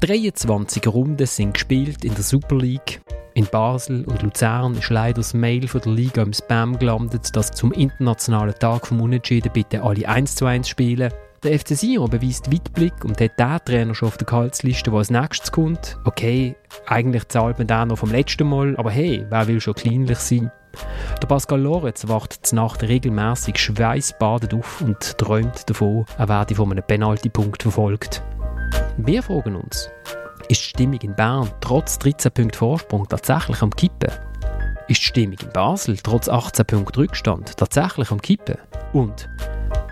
23 Runden sind gespielt in der Super League. In Basel und Luzern ist leider das Mail von der Liga im Spam gelandet, dass zum internationalen Tag vom Unentschieden bitte alle 1 zu 1 spielen. Der FC Sion beweist Weitblick und hat den Trainer schon auf der Gehaltsliste, der als nächstes kommt. Okay, eigentlich zahlt man den noch vom letzten Mal, aber hey, wer will schon kleinlich sein? Der Pascal Lorenz wacht zur Nacht regelmäßig schweißbadet auf und träumt davon, er werde von einem Penaltypunkt verfolgt. Wir fragen uns, ist die Stimmung in Bern trotz 13 Punkten Vorsprung tatsächlich am Kippen? Ist die Stimmung in Basel trotz 18 Punkten Rückstand tatsächlich am Kippen? Und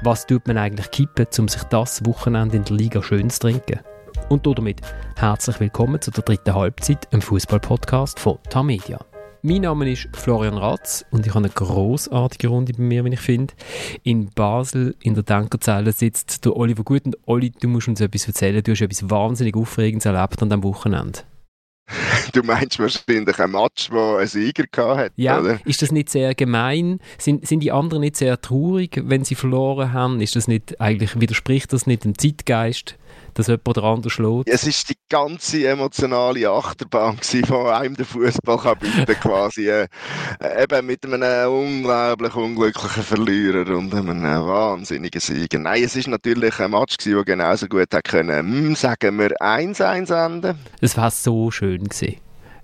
was tut man eigentlich kippen, um sich das Wochenende in der Liga schön zu trinken? Und damit herzlich willkommen zu der dritten Halbzeit im Fußball-Podcast von Tamedia. Mein Name ist Florian Ratz und ich habe eine großartige Runde bei mir, wie ich finde. In Basel in der Denkerzelle sitzt der Oliver Gut und Oli, du musst uns etwas erzählen. Du hast etwas wahnsinnig Aufregendes erlebt an diesem Wochenende. Du meinst wahrscheinlich ein Match, wo ein Sieger hat, Ja, oder? ist das nicht sehr gemein? Sind, sind die anderen nicht sehr traurig, wenn sie verloren haben? Ist das nicht, eigentlich widerspricht das nicht dem Zeitgeist? Dass jemand oder andere schlägt? Es war die ganze emotionale Achterbahn, die einem den Fußball bieten quasi. Äh, eben mit einem unglaublich unglücklichen Verlierer und einem wahnsinnigen Sieger. Nein, es war natürlich ein Match, der genauso gut hätte können, hm, sagen wir, 1-1 enden. Es war so schön gewesen.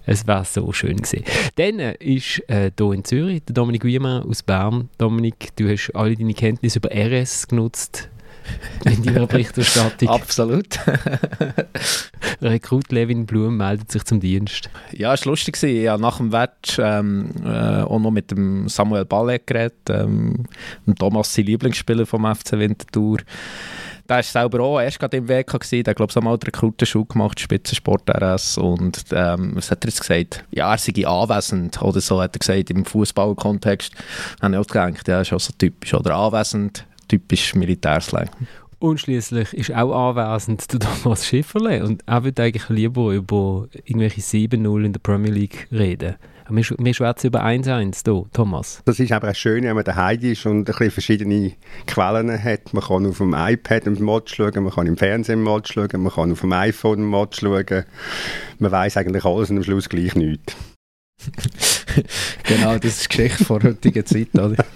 Es war so schön gewesen. Dann ist äh, hier in Zürich der Dominik Wiemann aus Bern. Dominik, du hast alle deine Kenntnisse über RS genutzt in deiner Berichterstattung. Absolut. Rekrut Levin Blum meldet sich zum Dienst. Ja, es war lustig. Habe nach dem Match ähm, äh, auch noch mit dem Samuel Ballet geredet, ähm, Thomas, sein Lieblingsspieler vom FC Winterthur. Der war selber auch erst gerade im WK, gewesen. der glaube ich, mal den Rekrutenschule gemacht, Spitzensport RS. Und ähm, was hat er jetzt gesagt? Ja, er sei anwesend oder so, hat er gesagt, im Fußballkontext. Dann habe ich auch gedacht, ja, ist auch so typisch. Oder anwesend, typisch Militärslang. Und schließlich ist auch anwesend der Thomas Schifferle und er würde eigentlich lieber über irgendwelche 7-0 in der Premier League reden. Wir, wir schwätzen über 1-1 hier, Thomas. Das ist aber auch schön, wenn man daheim ist und ein bisschen verschiedene Quellen hat. Man kann auf dem iPad einen Match schauen, man kann im Fernsehen einen Match schauen, man kann auf dem iPhone einen Match schauen. Man weiß eigentlich alles und am Schluss gleich nichts. genau, das ist die Geschichte vor heutiger Zeit, oder?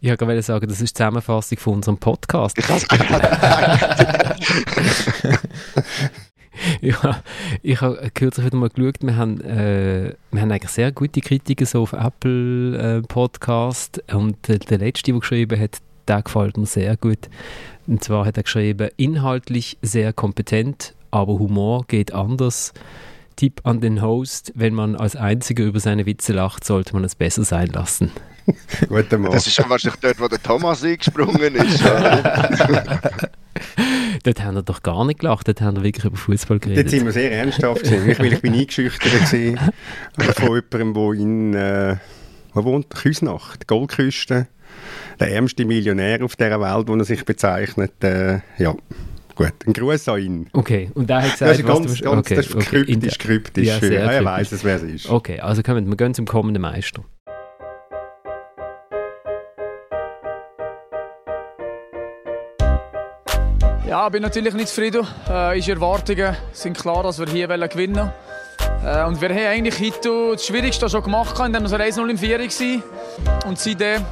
Ich wollte sagen, das ist die Zusammenfassung von unserem Podcast. Ich ja, ich habe kürzlich wieder mal geschaut, wir haben, äh, wir haben eigentlich sehr gute Kritiken so auf Apple äh, Podcast und äh, der letzte, der geschrieben hat, der gefällt mir sehr gut. Und zwar hat er geschrieben, inhaltlich sehr kompetent, aber Humor geht anders. Tipp an den Host, wenn man als Einziger über seine Witze lacht, sollte man es besser sein lassen. Guten Morgen. Das ist schon wahrscheinlich dort, wo der Thomas eingesprungen ist. dort haben wir doch gar nicht gelacht, dort haben wir wirklich über Fußball geredet. Dort sind wir sehr ernsthaft gewesen. Ich, ich bin eingeschüchtert gewesen von jemandem, der in äh, wo wohnt, Küsnacht, Goldküste, der ärmste Millionär auf dieser Welt, wo er sich bezeichnet. Äh, ja. Gut, ein Gruß an ihn. Okay, und der hat gesagt, das ist ganz, was du, ganz, okay, das ist okay. kryptisch, kryptisch. Ja, sehr ja, er weiß es, wer es ist. Okay, also kommen wir gehen zum kommenden Meister. Ja, ich bin natürlich nicht zufrieden. Äh, unsere Erwartungen sind klar, dass wir hier gewinnen wollen. Äh, und wir haben eigentlich heute das Schwierigste schon gemacht, indem wir 1-0 im 4 waren. Und seitdem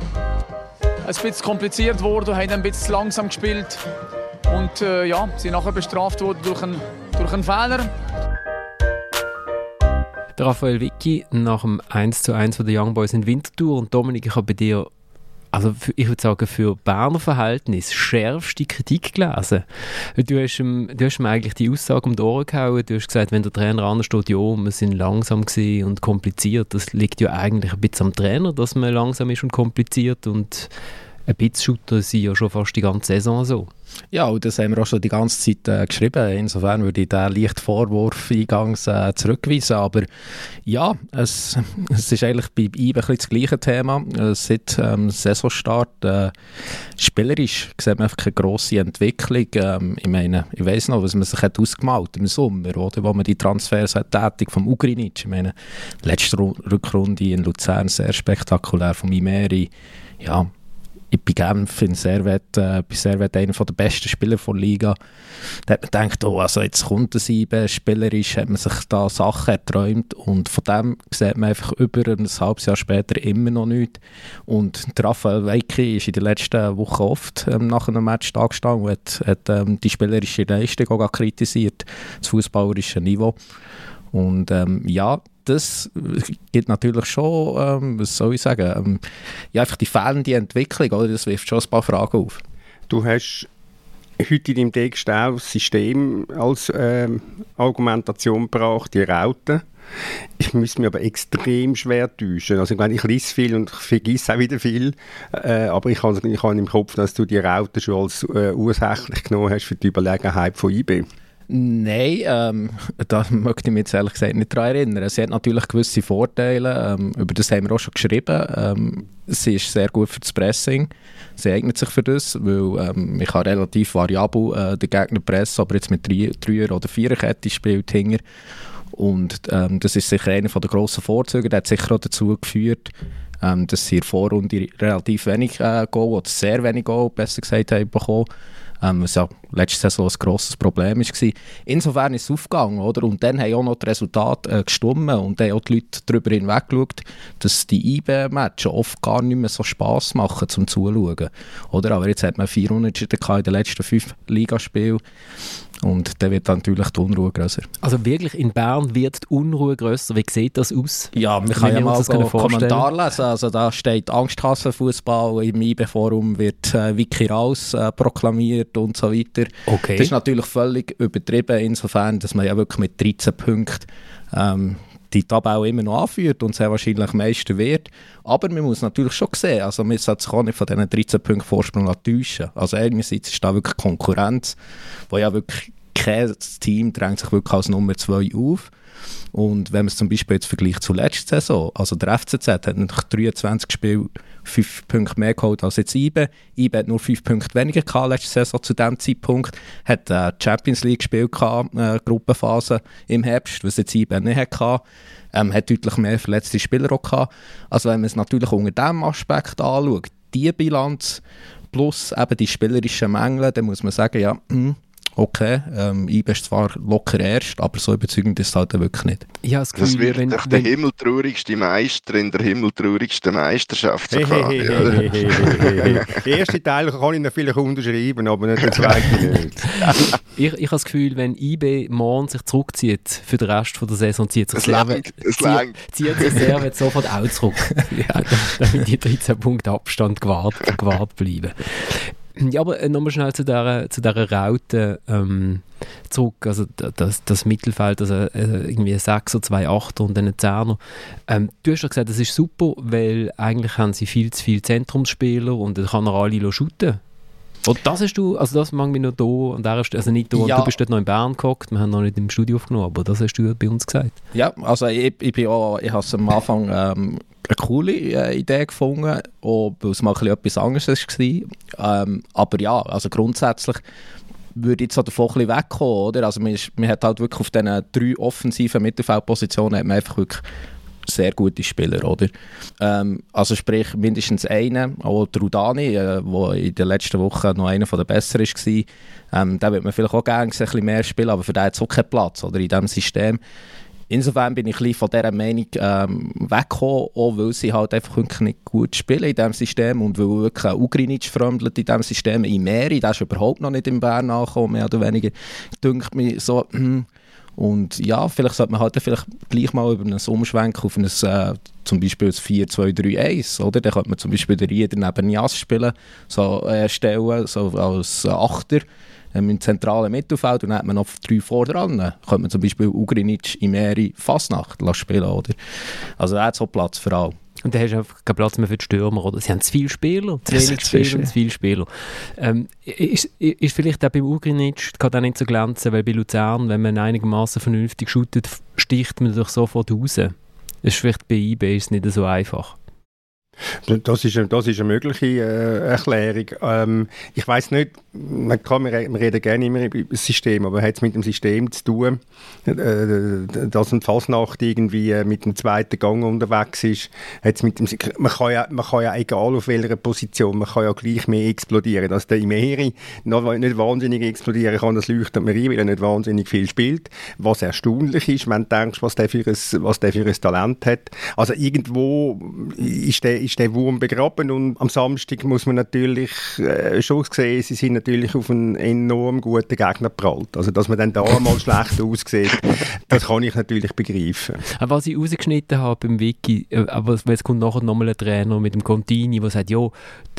ein bisschen kompliziert wurde, haben ein bisschen langsam gespielt. Und äh, ja, sind nachher bestraft worden durch einen, durch einen Fehler. Raphael Vicky nach dem 1 zu 1 von den Young Boys in Winterthur und Dominik, ich habe bei dir, also für, ich würde sagen, für Berner Verhältnis schärfste Kritik gelesen. Du hast, ihm, du hast ihm eigentlich die Aussage um die Ohren gehauen. Du hast gesagt, wenn der Trainer ansteht, ja, wir sind langsam und kompliziert. Das liegt ja eigentlich ein bisschen am Trainer, dass man langsam ist und kompliziert und ein bisschen shooter sind ja schon fast die ganze Saison so. Ja, und das haben wir auch schon die ganze Zeit äh, geschrieben. Insofern würde ich den leichten Vorwurf eingangs äh, zurückweisen. Aber ja, es, es ist eigentlich bei ihm ein das gleiche Thema. Äh, seit ähm, Saisonstart äh, spielerisch sieht man einfach eine grosse Entwicklung. Ähm, ich meine, ich weiss noch, was man sich hat ausgemalt im Sommer, oder? wo man die Transfers hat tätig vom Ugrinic. Ich meine, letzte Rückrunde in Luzern sehr spektakulär vom Imeri. Ja, bei Genf in Servet, äh, bei Servet einer der besten Spieler der Liga. Da hat man gedacht, oh, also jetzt kommt ein Sieben, spielerisch hat man sich da Sachen erträumt und von dem sieht man einfach über ein halbes Jahr später immer noch nichts. Und Raphael Weiki ist in den letzten Wochen oft ähm, nach einem Match da gestanden und hat, hat ähm, die spielerische Leistung auch kritisiert, das fußballerische Niveau. Und ähm, ja, das gibt natürlich schon, ähm, was soll ich sagen, ähm, ja, einfach die fehlende Entwicklung, oder? das wirft schon ein paar Fragen auf. Du hast heute in deinem Text auch das System als ähm, Argumentation gebracht, die Rauten. Ich muss mich aber extrem schwer täuschen. Also ich, meine, ich lese viel und vergesse auch wieder viel, äh, aber ich habe, ich habe im Kopf, dass du die Rauten schon als äh, ursächlich genommen hast für die Überlegenheit von IB. Nein, ähm, da möchte ich mich jetzt ehrlich gesagt nicht daran erinnern. Sie hat natürlich gewisse Vorteile, ähm, über das haben wir auch schon geschrieben. Ähm, sie ist sehr gut für das Pressing, sie eignet sich für das, weil ähm, ich kann relativ variabel äh, den Gegner pressen, aber jetzt mit Dreier- oder Viererkette spielt hinger. Und ähm, das ist sicher einer der grossen Vorzüge, der hat sicher auch dazu geführt, ähm, dass sie in der Vorrunde relativ wenig äh, Goal, oder sehr wenig Goal, besser gesagt, haben bekommen ähm, was ja letzte Saison ein grosses Problem war. Insofern ist es aufgegangen, oder? Und dann haben auch noch die Resultate äh, gestummen und dann haben auch die Leute darüber hinweggeschaut, dass die IB-Matches oft gar nicht mehr so Spass machen zum Zuschauen, oder? Aber jetzt hat man vier Unentschieden in den letzten fünf Ligaspielen und dann wird dann natürlich die Unruhe größer. Also wirklich in Bern wird die Unruhe größer. Wie sieht das aus? Ja, wir können ja mal einen Kommentar lesen. Also da steht Angsthassenfußball im IB-Forum wird äh, Wiki raus äh, proklamiert und so weiter. Okay. Das ist natürlich völlig übertrieben insofern, dass man ja wirklich mit 13 Punkten ähm, die Tabelle immer noch anführt und sehr wahrscheinlich Meister wird. Aber man muss natürlich schon sehen, also man sollte sich auch nicht von diesen 13 Punkten Vorsprung täuschen. Also einerseits ist da wirklich Konkurrenz, wo ja wirklich kein Team drängt sich wirklich als Nummer 2 auf. Und wenn man es zum Beispiel jetzt vergleicht zur letzten Saison, also der FCZ hat nach 23 Spielen 5 Punkte mehr geholt als jetzt IBE. IBE hat nur 5 Punkte weniger gehabt letzte Saison zu diesem Zeitpunkt. Hat äh, Champions League gespielt, gehabt, äh, Gruppenphase im Herbst, was jetzt IBE nicht hatte. Ähm, hat deutlich mehr verletzte Spieler auch gehabt. Also wenn man es natürlich unter diesem Aspekt anschaut, die Bilanz plus eben die spielerischen Mängel, dann muss man sagen, ja, hm, okay, ähm, IB ist zwar locker erst, aber so überzeugend ist es halt wirklich nicht. Ja, das, Gefühl, das wird wenn, wenn, der himmeltraurigste Meister in der himmeltraurigsten Meisterschaft. Hey, hey, hey, hey, hey, Der erste Teil kann ich noch vielleicht unterschreiben, aber nicht der zweite nicht. ich, ich habe das Gefühl, wenn IB morgen sich zurückzieht für den Rest von der Saison, zieht sich das, Leben, zieht, zieht sich Servet sofort auch zurück. ja, damit die 13 Punkte Abstand gewahrt, gewahrt bleiben. Ja, aber äh, nochmal schnell zu dieser, zu dieser Raute ähm, zurück. Also das, das Mittelfeld, also äh, irgendwie ein 6er, zwei Achter und dann ein Zehner. Ähm, du hast ja gesagt, das ist super, weil eigentlich haben sie viel zu viele Zentrumsspieler und dann kann er alle shooten. Und das hast du, also das mag mich noch da an der Stelle, also nicht da, ja. du bist dort noch in Bern gehockt, wir haben noch nicht im Studio aufgenommen, aber das hast du bei uns gesagt. Ja, also ich, ich bin auch, ich habe am Anfang ähm, eine coole äh, Idee gefunden, weil es mal etwas anderes war. Ähm, aber ja, also grundsätzlich würde ich jetzt davon ein wegkommen, oder? Also man, ist, man hat halt wirklich auf diesen drei offensiven Mittelfeldpositionen hat man einfach wirklich sehr gute Spieler, oder? Ähm, also sprich mindestens einen, auch der Rudani, der äh, in den letzten Wochen noch einer der besseren war, ähm, da würde man vielleicht auch gerne ein bisschen mehr spielen, aber für den hat es auch keinen Platz, oder? In diesem System. Insofern bin ich von dieser Meinung ähm, weggekommen, auch weil sie halt einfach nicht gut spielen in diesem System und weil wirklich Ugrinic fremdelt in diesem System. In Meri, der ist überhaupt noch nicht in Bern angekommen, mehr oder weniger. Dünkt mich so, hm. Und ja, vielleicht sollte man halt vielleicht gleich mal über einen Umschwenk auf ein, äh, zum Beispiel ein 4-2-3-1, oder? Dann könnte man zum Beispiel den Rieder neben Jas spielen, so äh, stellen, so als Achter ähm, im zentralen Mittelfeld und dann hat man noch drei vor dran. Könnte man zum Beispiel Ugrinic, Imeri, Fasnacht spielen, oder? Also er hat so Platz für alle. Und da hast du einfach keinen Platz mehr für die Stürmer, oder? Sie haben zu viele Spieler, zu wenig Spieler und zu viele Spieler. Ähm, ist, ist vielleicht auch beim Ugrinic kann auch nicht so glänzen, weil bei Luzern, wenn man einigermaßen vernünftig shootet, sticht man doch sofort raus. Das ist vielleicht bei IB ist nicht so einfach. Das ist, eine, das ist eine mögliche äh, Erklärung. Ähm, ich weiß nicht, man kann, wir, reden gerne immer über das System, aber hat es mit dem System zu tun, äh, dass ein Fasnacht irgendwie äh, mit dem zweiten Gang unterwegs ist, hat's mit dem, man, kann ja, man kann ja, egal auf welcher Position, man kann ja gleich mehr explodieren. Dass der Imeri nicht wahnsinnig explodieren kann, das leuchtet mir ein, weil er nicht wahnsinnig viel spielt. Was erstaunlich ist, wenn du denkst, was der für ein, was der für ein Talent hat. Also irgendwo ist der ist der Wurm begraben und am Samstag muss man natürlich äh, schon sehen, sie sind natürlich auf einen enorm guten Gegner prallt. Also dass man dann da mal schlecht aussieht, das kann ich natürlich begreifen. Was ich rausgeschnitten habe beim Wiki, äh, aber es kommt nachher nochmal ein Trainer mit dem Contini, der sagt, ja,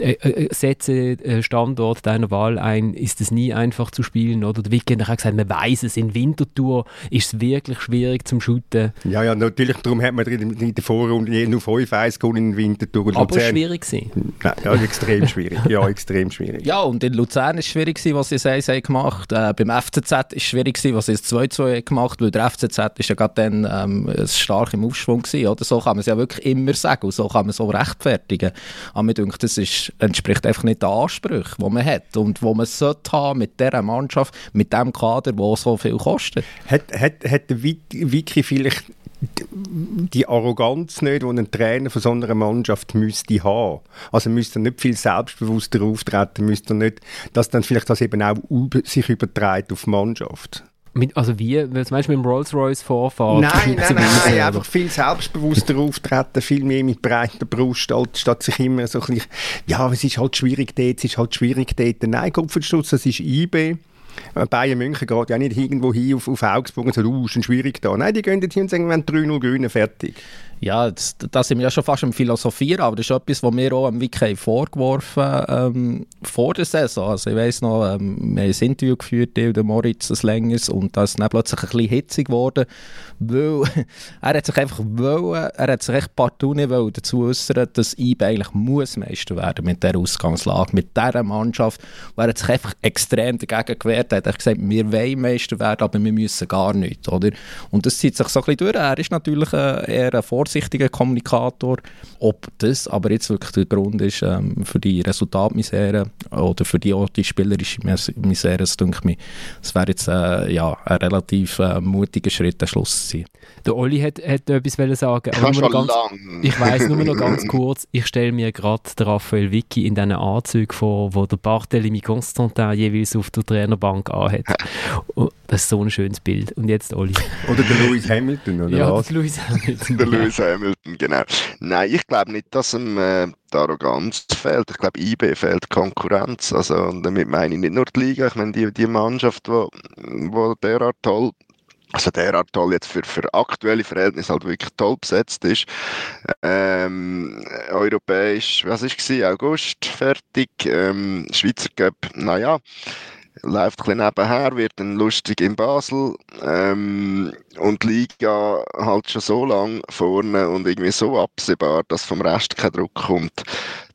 äh, äh, setze äh, Standort deiner Wahl ein, ist es nie einfach zu spielen, oder? Der Wiki hat gesagt, man weiß es, in Winterthur ist es wirklich schwierig zum Shooten. Ja, ja, natürlich, darum hat man in der Vorrunde nur 5-1 in Winterthur durch Aber Luzern. schwierig gewesen. Ja, extrem schwierig. Ja, extrem schwierig. Ja, und in Luzern war es schwierig gewesen, was sie 1 gemacht äh, Beim FCZ war es schwierig gewesen, was sie 2-2 gemacht weil der FCZ ist ja gerade dann ähm, stark im Aufschwung gewesen, oder? So kann man es ja wirklich immer sagen und so kann man es auch rechtfertigen. Aber mir denke, das ist, entspricht einfach nicht den Ansprüchen, die man hat und wo man sollte haben mit dieser Mannschaft, mit dem Kader, der so viel kostet. Hat, hat, hat der Wiki vielleicht die Arroganz nicht, die ein Trainer von so einer Mannschaft müsste haben. Also müsste er nicht viel selbstbewusster auftreten, müsste er nicht, dass dann vielleicht das eben auch sich überträgt auf die Mannschaft. Mit, also wie, was meinst du mit dem Rolls-Royce-Vorfahren? Nein, nein, nein, nein, einfach viel selbstbewusster auftreten, viel mehr mit breiter Brust, statt sich immer so ein bisschen, ja, es ist halt schwierig dort, es ist halt schwierig dort. Nein, Kopfschutz, das ist IB Bayern München geht ja nicht irgendwo hin auf, auf Augsburg und sagt, uh, ist schwierig da. Nein, die gehen hin und sagen, wir haben 3-0 gewinnen, fertig. Ja, da sind wir ja schon fast im Philosophieren, aber das ist etwas, was wir auch am Wiki vorgeworfen ähm, vor der Saison. Also ich weiss noch, ähm, wir haben ein Interview geführt, der Moritz, ein längeres, und da ist dann plötzlich ein bisschen hitzig geworden, weil er hat sich einfach wollen, er hat sich echt partout nicht dazu äußern, dass IB eigentlich muss Meister werden mit dieser Ausgangslage, mit dieser Mannschaft. Und er hat sich einfach extrem dagegen gewehrt, er hat gesagt, wir wollen Meister werden, aber wir müssen gar nicht, oder? Und das zieht sich so ein bisschen durch. Er ist natürlich äh, eher ein vorsichtiger Kommunikator. Ob das aber jetzt wirklich der Grund ist ähm, für die Resultatmisere oder für die, auch die spielerische Misere, das denke ich, das wäre jetzt äh, ja, ein relativ äh, mutiger Schritt, der Schluss zu sein. Der Olli hat, hat etwas sagen. Aber schon ganz. Ich weiß nur noch ganz kurz, ich stelle mir gerade den Raphael Vicky in diesen Anzügen vor, wo der Barthélemy Constantin jeweils auf der Trainerbank anhat. Das ist so ein schönes Bild. Und jetzt Olli. Oder der Lewis Hamilton, oder ja, was? Der Lewis Hamilton. der Lewis Hamilton, genau. Nein, ich glaube nicht, dass ihm äh, die Arroganz fehlt. Ich glaube, IB fehlt Konkurrenz. Also, und damit meine ich nicht nur die Liga, ich meine die, die Mannschaft, die wo, wo derart toll also derart toll jetzt für, für aktuelle Verhältnisse halt wirklich toll besetzt ist. Ähm, europäisch, was es? August fertig, ähm, Schweizer Cup, naja, läuft ein bisschen nebenher, wird dann lustig in Basel ähm, und Liga halt schon so lang vorne und irgendwie so absehbar, dass vom Rest kein Druck kommt,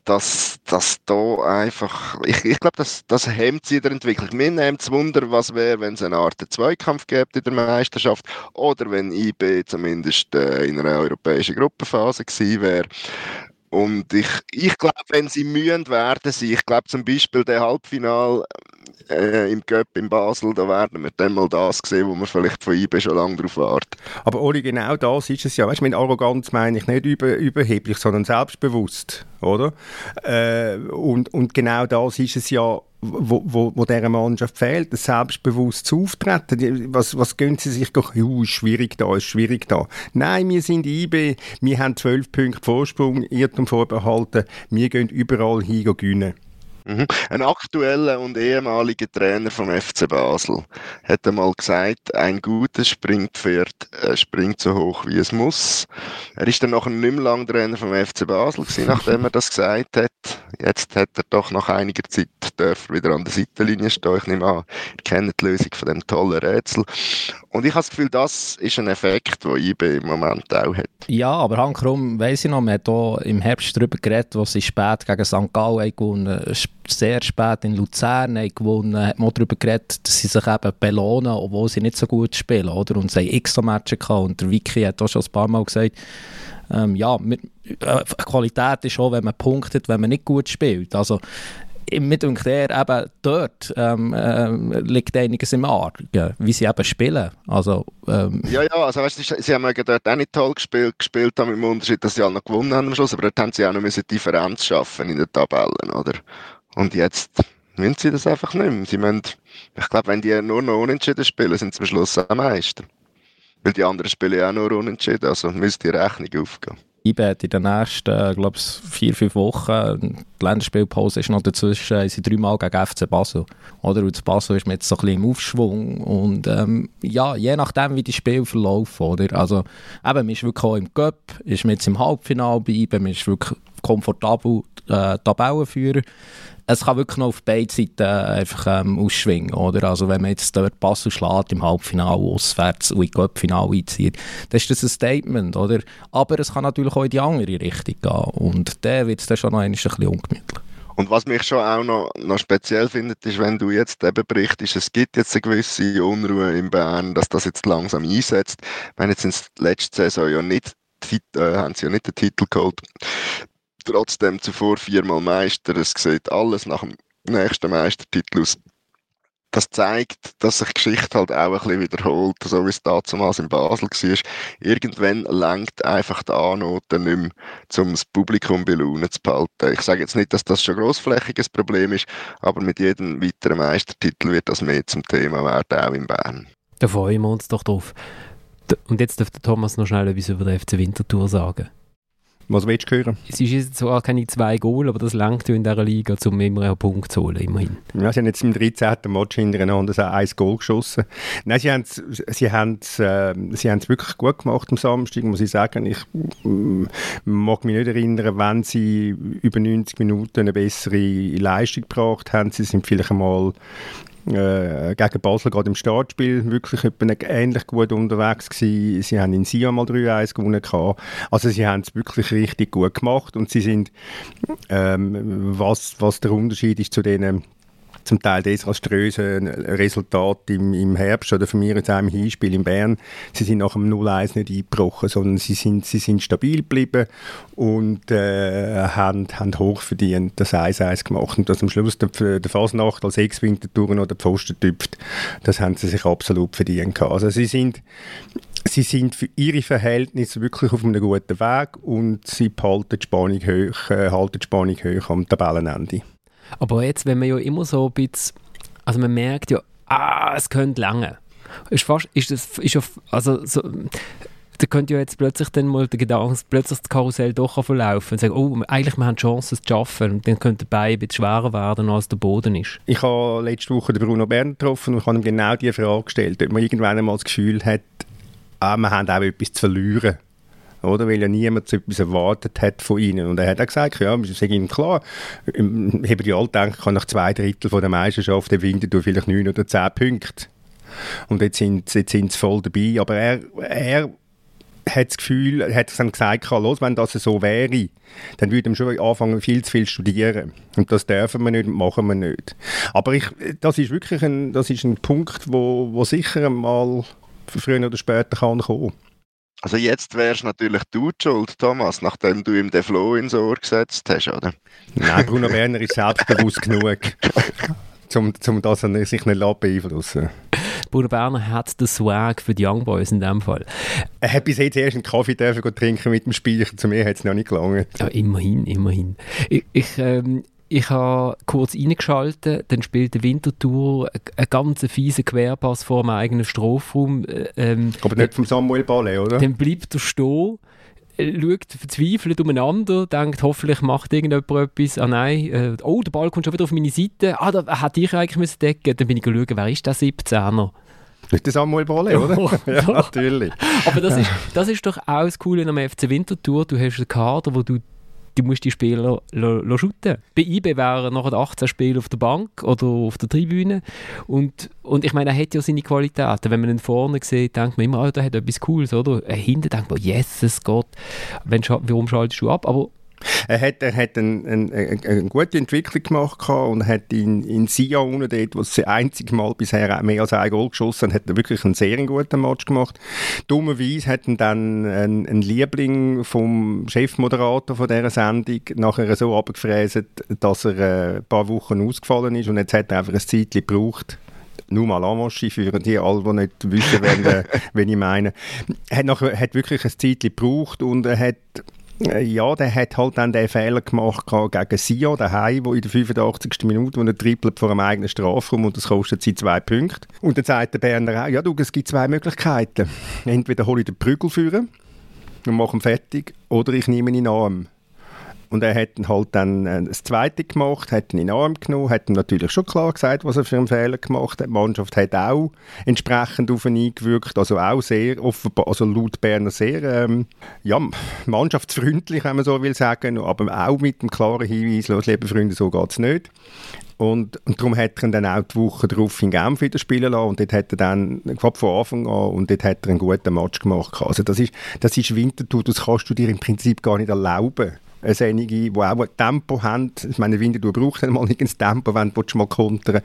dass, dass da einfach, ich, ich glaube, das, das hemmt sie der Entwicklung. Mir nimmt es Wunder, was wäre, wenn es eine Art Zweikampf gibt in der Meisterschaft oder wenn IB zumindest äh, in einer europäischen Gruppenphase gewesen wäre. Und ich, ich glaube, wenn sie mühen werden, ich glaube zum Beispiel der Halbfinal äh, im Göpp in Basel, da werden wir dann mal das sehen, wo wir vielleicht von IB schon lange darauf warten. Aber Oli, genau das ist es ja. Weißt mit Arroganz meine ich nicht über, überheblich, sondern selbstbewusst, oder? Äh, und, und genau das ist es ja, wo, wo, wo dieser Mannschaft fehlt, das selbstbewusst auftreten. Was, was gehen sie sich doch, uh, ist schwierig da, ist schwierig da. Nein, wir sind IB, wir haben zwölf Punkte Vorsprung, Irrtum vorbehalten, wir gehen überall hin gewinnen. Mhm. Ein aktueller und ehemaliger Trainer vom FC Basel hat einmal gesagt, ein gutes Springpferd äh, springt so hoch, wie es muss. Er ist dann nachher nicht mehr lang Trainer vom FC Basel gewesen, nachdem er das gesagt hat. Jetzt hat er doch nach einiger Zeit wieder an der Seitenlinie stehen. Ich nehme an, ihr kennt die Lösung von dem tollen Rätsel. Und ich habe das Gefühl, das ist ein Effekt, den IB im Moment auch hat. Ja, aber Hank Rum, weiss ich noch, man hat hier im Herbst darüber geredet, wo sie spät gegen St. Gallen gewonnen sehr spät in Luzern gewonnen, hat man darüber geredet, dass sie sich eben belohnen, obwohl sie nicht so gut spielen, oder? Und sie haben extra Matches gehabt und der Vicky hat auch schon ein paar Mal gesagt, ähm, ja, mit, äh, Qualität ist auch, wenn man punktet, wenn man nicht gut spielt. Also mir denkt er eben dort ähm, äh, liegt einiges im Argen, wie sie eben spielen. Also, ähm, ja, ja, also weißt du, sie haben dort auch nicht toll gespielt, gespielt haben, im Unterschied, dass sie alle noch gewonnen haben am Schluss, aber dort haben sie auch noch eine Differenz schaffen in den Tabellen, oder? Und jetzt müssen sie das einfach nicht mehr. Sie müssen, ich glaube, wenn die nur noch unentschieden spielen, sind sie am Schluss am Meister. Weil die anderen spielen ja auch nur unentschieden, also müsste die Rechnung aufgehen. IBE hat in den nächsten, glaube ich, vier, fünf Wochen, die Länderspielpause ist noch dazwischen, sind dreimal gegen FC Basel. Oder? Und Basel ist jetzt so ein bisschen im Aufschwung. Und ähm, ja, je nachdem, wie die Spiele verlaufen, oder? Also, eben, man ist wirklich auch im Cup, ist jetzt im Halbfinale bei IBE, man ist wirklich komfortabel äh, Tabellenführer es kann wirklich noch auf beiden Seiten einfach ähm, ausschwingen, oder? Also wenn man jetzt dort Pass schlägt im Halbfinale auswärts und in Cup-Finale einzieht, dann ist das ein Statement, oder? Aber es kann natürlich auch in die andere Richtung gehen und dann wird es dann schon noch ein bisschen ungemütlich. Und was mich schon auch noch, noch speziell findet, ist, wenn du jetzt eben berichtest, es gibt jetzt eine gewisse Unruhe in Bern, dass das jetzt langsam einsetzt. Wenn jetzt in der letzten Saison ja nicht äh, haben sie ja nicht den Titel geholt trotzdem zuvor viermal Meister. Es sieht alles nach dem nächsten Meistertitel aus. Das zeigt, dass sich Geschichte halt auch ein bisschen wiederholt, so wie es damals in Basel war. Irgendwann lenkt einfach die Annote nicht mehr, um das Publikum bei Laune zu behalten. Ich sage jetzt nicht, dass das schon ein grossflächiges Problem ist, aber mit jedem weiteren Meistertitel wird das mehr zum Thema werden, auch in Bern. Da freuen wir uns doch drauf. Und jetzt dürfte Thomas noch schnell etwas über den FC Winterthur sagen. Was willst du hören? Es ist zwar keine zwei Goal, aber das langt in dieser Liga, um immer einen Punkt zu holen, immerhin. Ja, sie haben jetzt im 13. Match hintereinander ein Goal geschossen. Nein, sie haben es sie äh, sie wirklich gut gemacht am Samstag, muss ich sagen. Ich äh, mag mich nicht erinnern, wenn sie über 90 Minuten eine bessere Leistung gebracht haben. Sie sind vielleicht einmal äh, gegen Basel gerade im Startspiel wirklich ähnlich gut unterwegs gewesen. Sie haben in Sion mal 3-1 gewonnen gehabt. Also sie haben es wirklich richtig gut gemacht und sie sind, ähm, was, was der Unterschied ist zu denen zum Teil desaströsen Resultat im, im Herbst oder von mir auch im Hinspiel in Bern. Sie sind nach dem 0-1 nicht eingebrochen, sondern sie sind, sie sind stabil geblieben und äh, haben, haben hochverdient das 1-1 gemacht. Und dass am Schluss der, der Fasnacht als Ex-Wintertouren oder Pfosten tüpft, das haben sie sich absolut verdient. Also sie sind Sie sind für ihre Verhältnisse wirklich auf einem guten Weg und sie behalten die Spannung hoch, äh, halten die Spannung hoch am Tabellenende. Aber jetzt, wenn man ja immer so ein bisschen, also man merkt ja, ah, es könnte lange. Ist fast, ist das, ist ja, also so, da könnte ja jetzt plötzlich dann mal der Gedanke, plötzlich das Karussell doch verlaufen und sagen, oh, eigentlich wir haben Chancen es zu schaffen und dann könnte der Bein ein bisschen schwerer werden, als der Boden ist. Ich habe letzte Woche den Bruno Bern getroffen und habe ihm genau diese Frage gestellt, ob man irgendwann einmal das Gefühl hat, ah, wir haben auch etwas zu verlieren oder? Weil ja niemand etwas erwartet hat von ihnen. Und er hat auch gesagt, ja, es ist ihm klar, die alle gedacht, kann nach zwei Drittel von der Meisterschaft der Winter vielleicht neun oder zehn Punkte. Und jetzt sind, jetzt sind sie voll dabei. Aber er, er hat das Gefühl, er hat dann gesagt, los, wenn das so wäre, dann würde er schon anfangen, viel zu viel studieren. Und das dürfen wir nicht und machen wir nicht. Aber ich, das ist wirklich ein, das ist ein Punkt, wo, wo sicher mal früher oder später kann kommen. Also jetzt wärst natürlich du schuld, Thomas, nachdem du ihm den Flow ins Ohr gesetzt hast, oder? Nein, Bruno Werner ist selbstbewusst genug, um, um das er sich nicht beeinflussen Bruno Berner hat den Swag für die Young Boys in dem Fall. Er hat bis jetzt erst einen Kaffee dürfen trinken mit dem Speicher. Zu mir hat es noch nicht gelangt. Ja, immerhin, immerhin. Ich, ich ähm, ich habe kurz reingeschaltet, dann spielt der Winterthur einen ganz fiesen Querpass vor dem eigenen Strafraum. Äh, ähm, Aber nicht vom Samuel Ballet, oder? Dann bleibt er stehen, äh, schaut verzweifelt umeinander, denkt, hoffentlich macht irgendjemand etwas. Ah nein, äh, oh, der Ball kommt schon wieder auf meine Seite. Ah, da hätte ich eigentlich müssen decken Dann bin ich schauen, wer ist der 17er? Nicht der Samuel Ballet, oder? ja, natürlich. Aber das ist, das ist doch auch das Coole am FC Winterthur. Du hast einen Kader, wo du du musst die Spieler shooten. Bei IB wären nachher 18 Spiele auf der Bank oder auf der Tribüne und, und ich meine, er hat ja seine Qualitäten. Wenn man ihn vorne sieht, denkt man immer, oh, der hat etwas Cooles, oder? Hinten denkt man, Jesus Gott, wenn, warum schaltest du ab? Aber Er hat, er hat eine, eine, eine gute Entwicklung gemacht und hat in, in Sion, dort, wo es das einzige Mal bisher mehr als ein Goal geschossen hat, hat er wirklich einen sehr guten Match gemacht. Dummerweise hat er dann ein, ein Liebling vom Chefmoderator von dieser Sendung nachher so abgefräset, dass er äh, ein paar Wochen ausgefallen ist und jetzt hat er einfach ein Zeitchen gebraucht, nur mal Amaschi für die alle, die nicht wissen, wen, äh, wen ich meine. Er hat, nachher, hat wirklich ein Zeitchen gebraucht und er hat ja, der hat halt dann den Fehler gemacht gegen Sion daheim, wo in der 85. Minute, wo er trippelt vor einem eigenen Strafraum und das kostet sie zwei Punkte. Und dann sagt der Berner auch, ja du, es gibt zwei Möglichkeiten. Entweder hole ich den Prügel führen und mache ihn fertig, oder ich nehme ihn in Arm. Und er hat halt dann äh, das Zweite gemacht, hat ihn in den Arm genommen, hat ihm natürlich schon klar gesagt, was er für einen Fehler gemacht hat. Die Mannschaft hat auch entsprechend auf ihn eingewirkt, also auch sehr offenbar, also laut Berner sehr ähm, ja, mannschaftsfreundlich, wenn man so will sagen, aber auch mit dem klaren Hinweis, los, liebe Freunde, so geht es nicht. Und, und darum hat er ihn dann auch die Woche darauf in Genf wieder spielen lassen und dort hat er dann, gerade von Anfang an, und dort hat er einen guten Match gemacht. Also das ist, das ist Winterthur, das kannst du dir im Prinzip gar nicht erlauben einige, die auch ein Tempo haben. Ich meine, Winterthur braucht mal nicht ein Tempo, wenn du mal kontern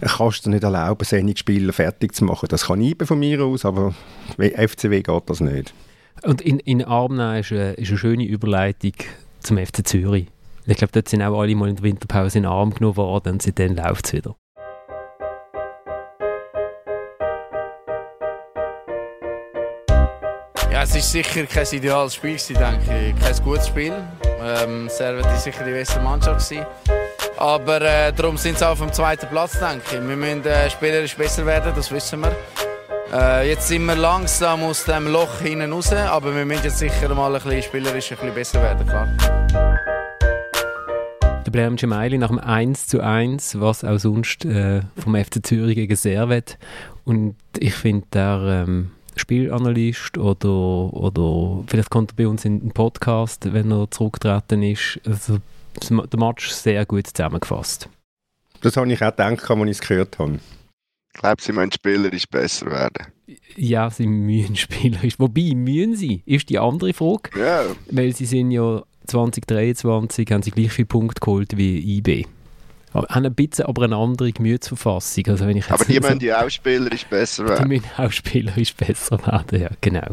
kannst du nicht erlauben, einige Spieler fertig zu machen. Das kann ich von mir aus, aber FCW geht das nicht. Und in, in Armna ist eine, ist eine schöne Überleitung zum FC Zürich. Ich glaube, dort sind auch alle mal in der Winterpause in den Arm genommen worden und seitdem läuft es wieder. Ja, es war sicher kein ideales Spiel, denke ich. Kein gutes Spiel. Ähm, Servet war sicher die beste Mannschaft. Gewesen. Aber äh, darum sind sie auf dem zweiten Platz, denke ich. Wir müssen äh, spielerisch besser werden, das wissen wir. Äh, jetzt sind wir langsam aus dem Loch hinten raus, aber wir müssen jetzt sicher mal ein bisschen spielerisch ein bisschen besser werden, klar. Der Blair Gemeili nach dem 1 zu 1, was auch sonst äh, vom FC Zürich gegen Servet. Und ich finde, der ähm, Spielanalyst oder, oder vielleicht kommt er bei uns in den Podcast, wenn er zurückgetreten ist. Also, der Match sehr gut zusammengefasst. Das habe ich auch gedacht, als ich es gehört habe. Ich glaube, sie müssen spielerisch besser werden. Ja, sie müssen spielerisch. Wobei, müssen sie? Ist die andere Frage. Ja. Weil sie sind ja 2023 haben sie gleich viel Punkte geholt wie IB haben ein bisschen aber eine andere Gemütsverfassung. Also wenn ich aber die müssen ja auch spielerisch besser werden. Die müssen auch spielerisch besser werden, ja, genau.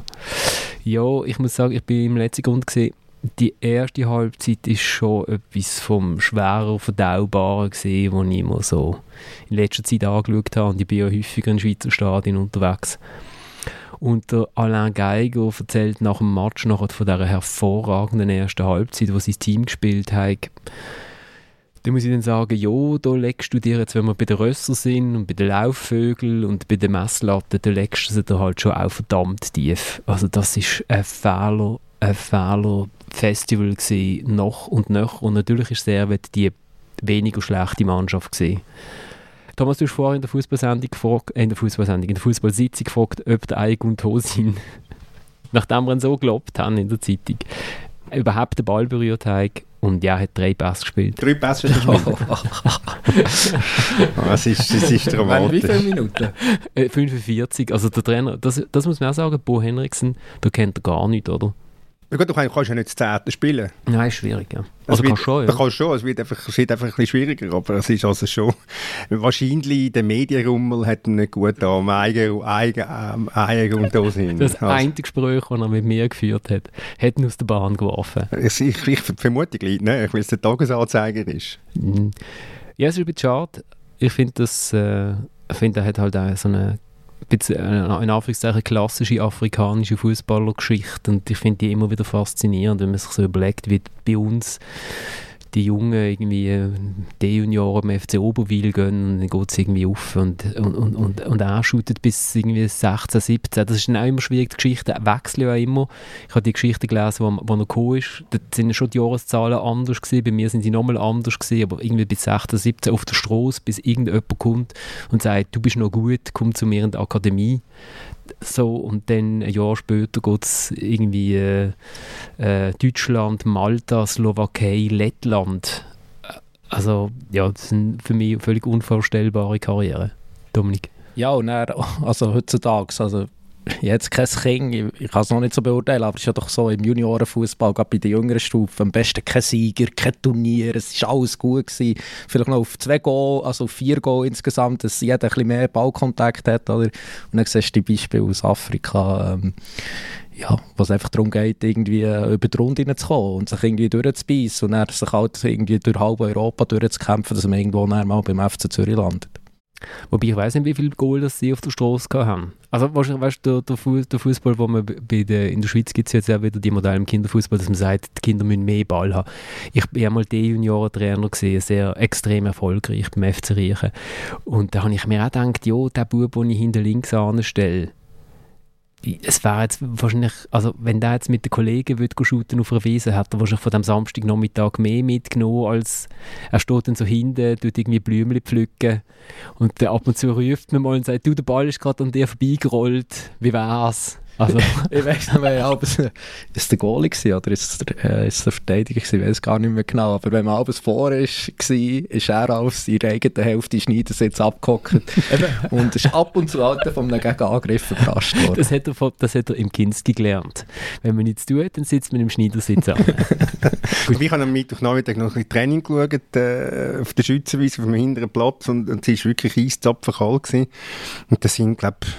Ja, ich muss sagen, ich bin im letzten Grund gesehen, die erste Halbzeit ist schon etwas vom schwerer Verdaubaren gesehen, was ich immer so in letzter Zeit angeschaut habe. Und ich bin ja häufiger in Schweizer Stadien unterwegs. Und der Alain Geiger erzählt nach dem Match nachher von dieser hervorragenden ersten Halbzeit, wo sein Team gespielt hat da muss ich dann sagen, ja, da legst du dir jetzt, wenn wir bei den Rösser sind und bei den Laufvögeln und bei den Messlatten, da legst du sie da halt schon auch verdammt tief. Also das ist ein Fehler, ein Fehler-Festival gewesen, noch und noch. Und natürlich ist Servet die weniger schlechte Mannschaft gewesen. Thomas, du hast vorhin in der Fußballsendung gefragt, äh, in der Fußballsendung, in der Fußballsitzung gefragt, ob der Eik und Tosin, nachdem wir ihn so gelobt haben in der Zeitung, überhaupt den Ball berührt haben und ja, hat drei Pässe gespielt. Drei Pässe gespielt? das, ist, das ist dramatisch. Wie viele Minuten? 45. Äh, also der Trainer, das, das muss man auch sagen, Bo Henriksen, da kennt er gar nicht, oder? Ja gut, du kannst ja nicht das Zehnte spielen. Nein, ist schwierig, ja. Also kannst schon, ja. kannst schon, es wird einfach, es wird einfach ein bisschen schwieriger, aber es ist also schon, wahrscheinlich der Medienrummel hat ihn nicht gut da, am Eigen, Eigen, Eigen und da sind. Das also. eine Gespräch, das er mit mir geführt hat, hat ihn aus der Bahn geworfen. Ich, ich, ich vermute gleich, ne? weil es der Tagesanzeiger ist. Mhm. Ja, es ist ein bisschen schade. Ich finde, das, äh, ich finde, er hat halt auch so eine in Anführungszeichen klassische afrikanische Fußballergeschichte. Und ich finde die immer wieder faszinierend, wenn man sich so überlegt, wie bei uns die Jungen irgendwie äh, die Junioren am FC Oberwil gehen und dann geht es irgendwie auf und, und, und, und, und shootet bis irgendwie 16, 17. Das ist dann auch immer schwierig, die Geschichten wechseln ja immer. Ich habe die Geschichte gelesen, wo, wo er gekommen ist, da sind schon die Jahreszahlen anders gewesen, bei mir sind sie nochmal anders gewesen, aber irgendwie bis 16, 17 auf der Straße, bis irgendjemand kommt und sagt, du bist noch gut, komm zu mir in die Akademie so und dann ein Jahr später geht es irgendwie äh, äh, Deutschland, Malta, Slowakei, Lettland. Also ja, das sind für mich völlig unvorstellbare Karrieren. Dominik? Ja, und dann, also heutzutage, also jetzt kein Kind, ich, ich kann es noch nicht so beurteilen, aber es ist ja doch so im Juniorenfußball, gerade bei den jüngeren Stufen, am besten kein Sieger, kein Turnier, es ist alles gut gewesen. Vielleicht noch auf zwei Goal, also auf vier Goal insgesamt, dass jeder ein bisschen mehr Ballkontakt hat, oder? Und dann siehst du die Beispiele aus Afrika, ähm, ja, was einfach darum geht, irgendwie äh, über die Runde hineinzukommen und sich irgendwie durchzubeissen und dann sich halt irgendwie durch halb Europa durchzukämpfen, dass man irgendwo mal beim FC Zürich landet. Wobei ich weiß nicht, wie viele Goal das sie auf der Straße haben. Also wahrscheinlich, weißt du, der, der, Fußball, wo man bei der, in der Schweiz gibt es jetzt ja wieder die Modelle im Kinderfußball, dass man sagt, die Kinder müssen mehr Ball haben. Ich habe einmal den Juniorentrainer gesehen, sehr extrem erfolgreich beim FC Riechen. Und da habe ich mir auch gedacht, ja, der Bub, den ich hinter links anstelle, es wäre jetzt wahrscheinlich, also wenn der jetzt mit den Kollegen würde shooten auf einer Wiese, hat er wahrscheinlich von dem Samstagnachmittag mehr mitgenommen, als er steht dann so hinten, tut irgendwie Blümchen pflücken und ab und zu ruft man mal und sagt, du, der Ball ist gerade an dir vorbeigerollt, wie wär's? Also, ich weiß nicht mehr, ob es, ist der Goalie gewesen, oder ist es der, äh, ist der Verteidiger gewesen, ich weiß gar nicht mehr genau. Aber wenn man alles vor ist, war, ist er auf seiner eigenen Hälfte Schneidersitz abgehockt und ist ab und zu halt von einem Gegenangriff überrascht worden. Das hat, er, das hat er im Kinski gelernt. Wenn man nichts tut, dann sitzt man im Schneidersitz an. Gut, ich habe am Mittwochnachmittag noch ein bisschen Training geschaut, äh, auf der Schützenwiese, auf dem hinteren Platz und, und es war wirklich eiszapfenkalt gewesen. Und das sind, glaube ich,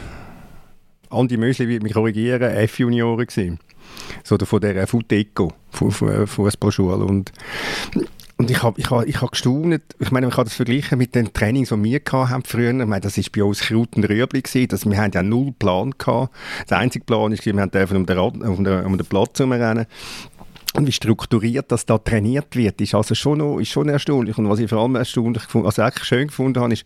Andi Mösli wird mich korrigieren, F-Junioren gewesen. So von der Futeco, Fußballschule. Und, und ich habe ich hab, ich hab gestaunt, ich meine, ich habe das verglichen mit den Trainings, die wir hatten früher. Ich meine, das war bei uns Kraut und Rüebli, dass wir haben ja null Plan gehabt. Der einzige Plan ist, wir dürfen um den, um den, um den Platz herumrennen und wie strukturiert das da trainiert wird, ist also schon, noch, ist schon erstaunlich. Und was ich vor allem erstaunlich gefunden, also eigentlich schön gefunden habe, ist,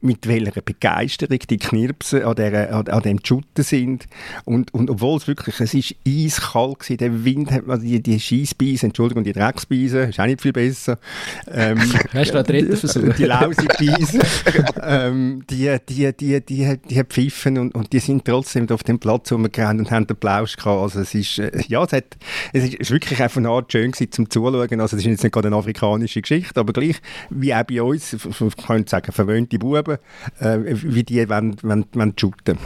mit welcher Begeisterung die Knirpsen an, der, an, an dem Schutten sind. Und, und obwohl es wirklich, es ist eiskalt gewesen, der Wind hat, also die, die Scheissbeise, Entschuldigung, die Drecksbeise, ist auch nicht viel besser. Ähm, Hast du einen dritten Versuch? Die Lausigbeise, ähm, die, die, die, die, die, die pfiffen und, und die sind trotzdem auf dem Platz rumgerannt und haben den Applaus gehabt. Also es ist, äh, ja, es, hat, es ist wirklich wirklich auf eine Art schön gewesen, zum Zuschauen. Also das ist jetzt nicht gerade eine afrikanische Geschichte, aber gleich, wie auch bei uns, könnte sagen, verwöhnte Buben, äh, wie die wollen, wollen, wollen shooten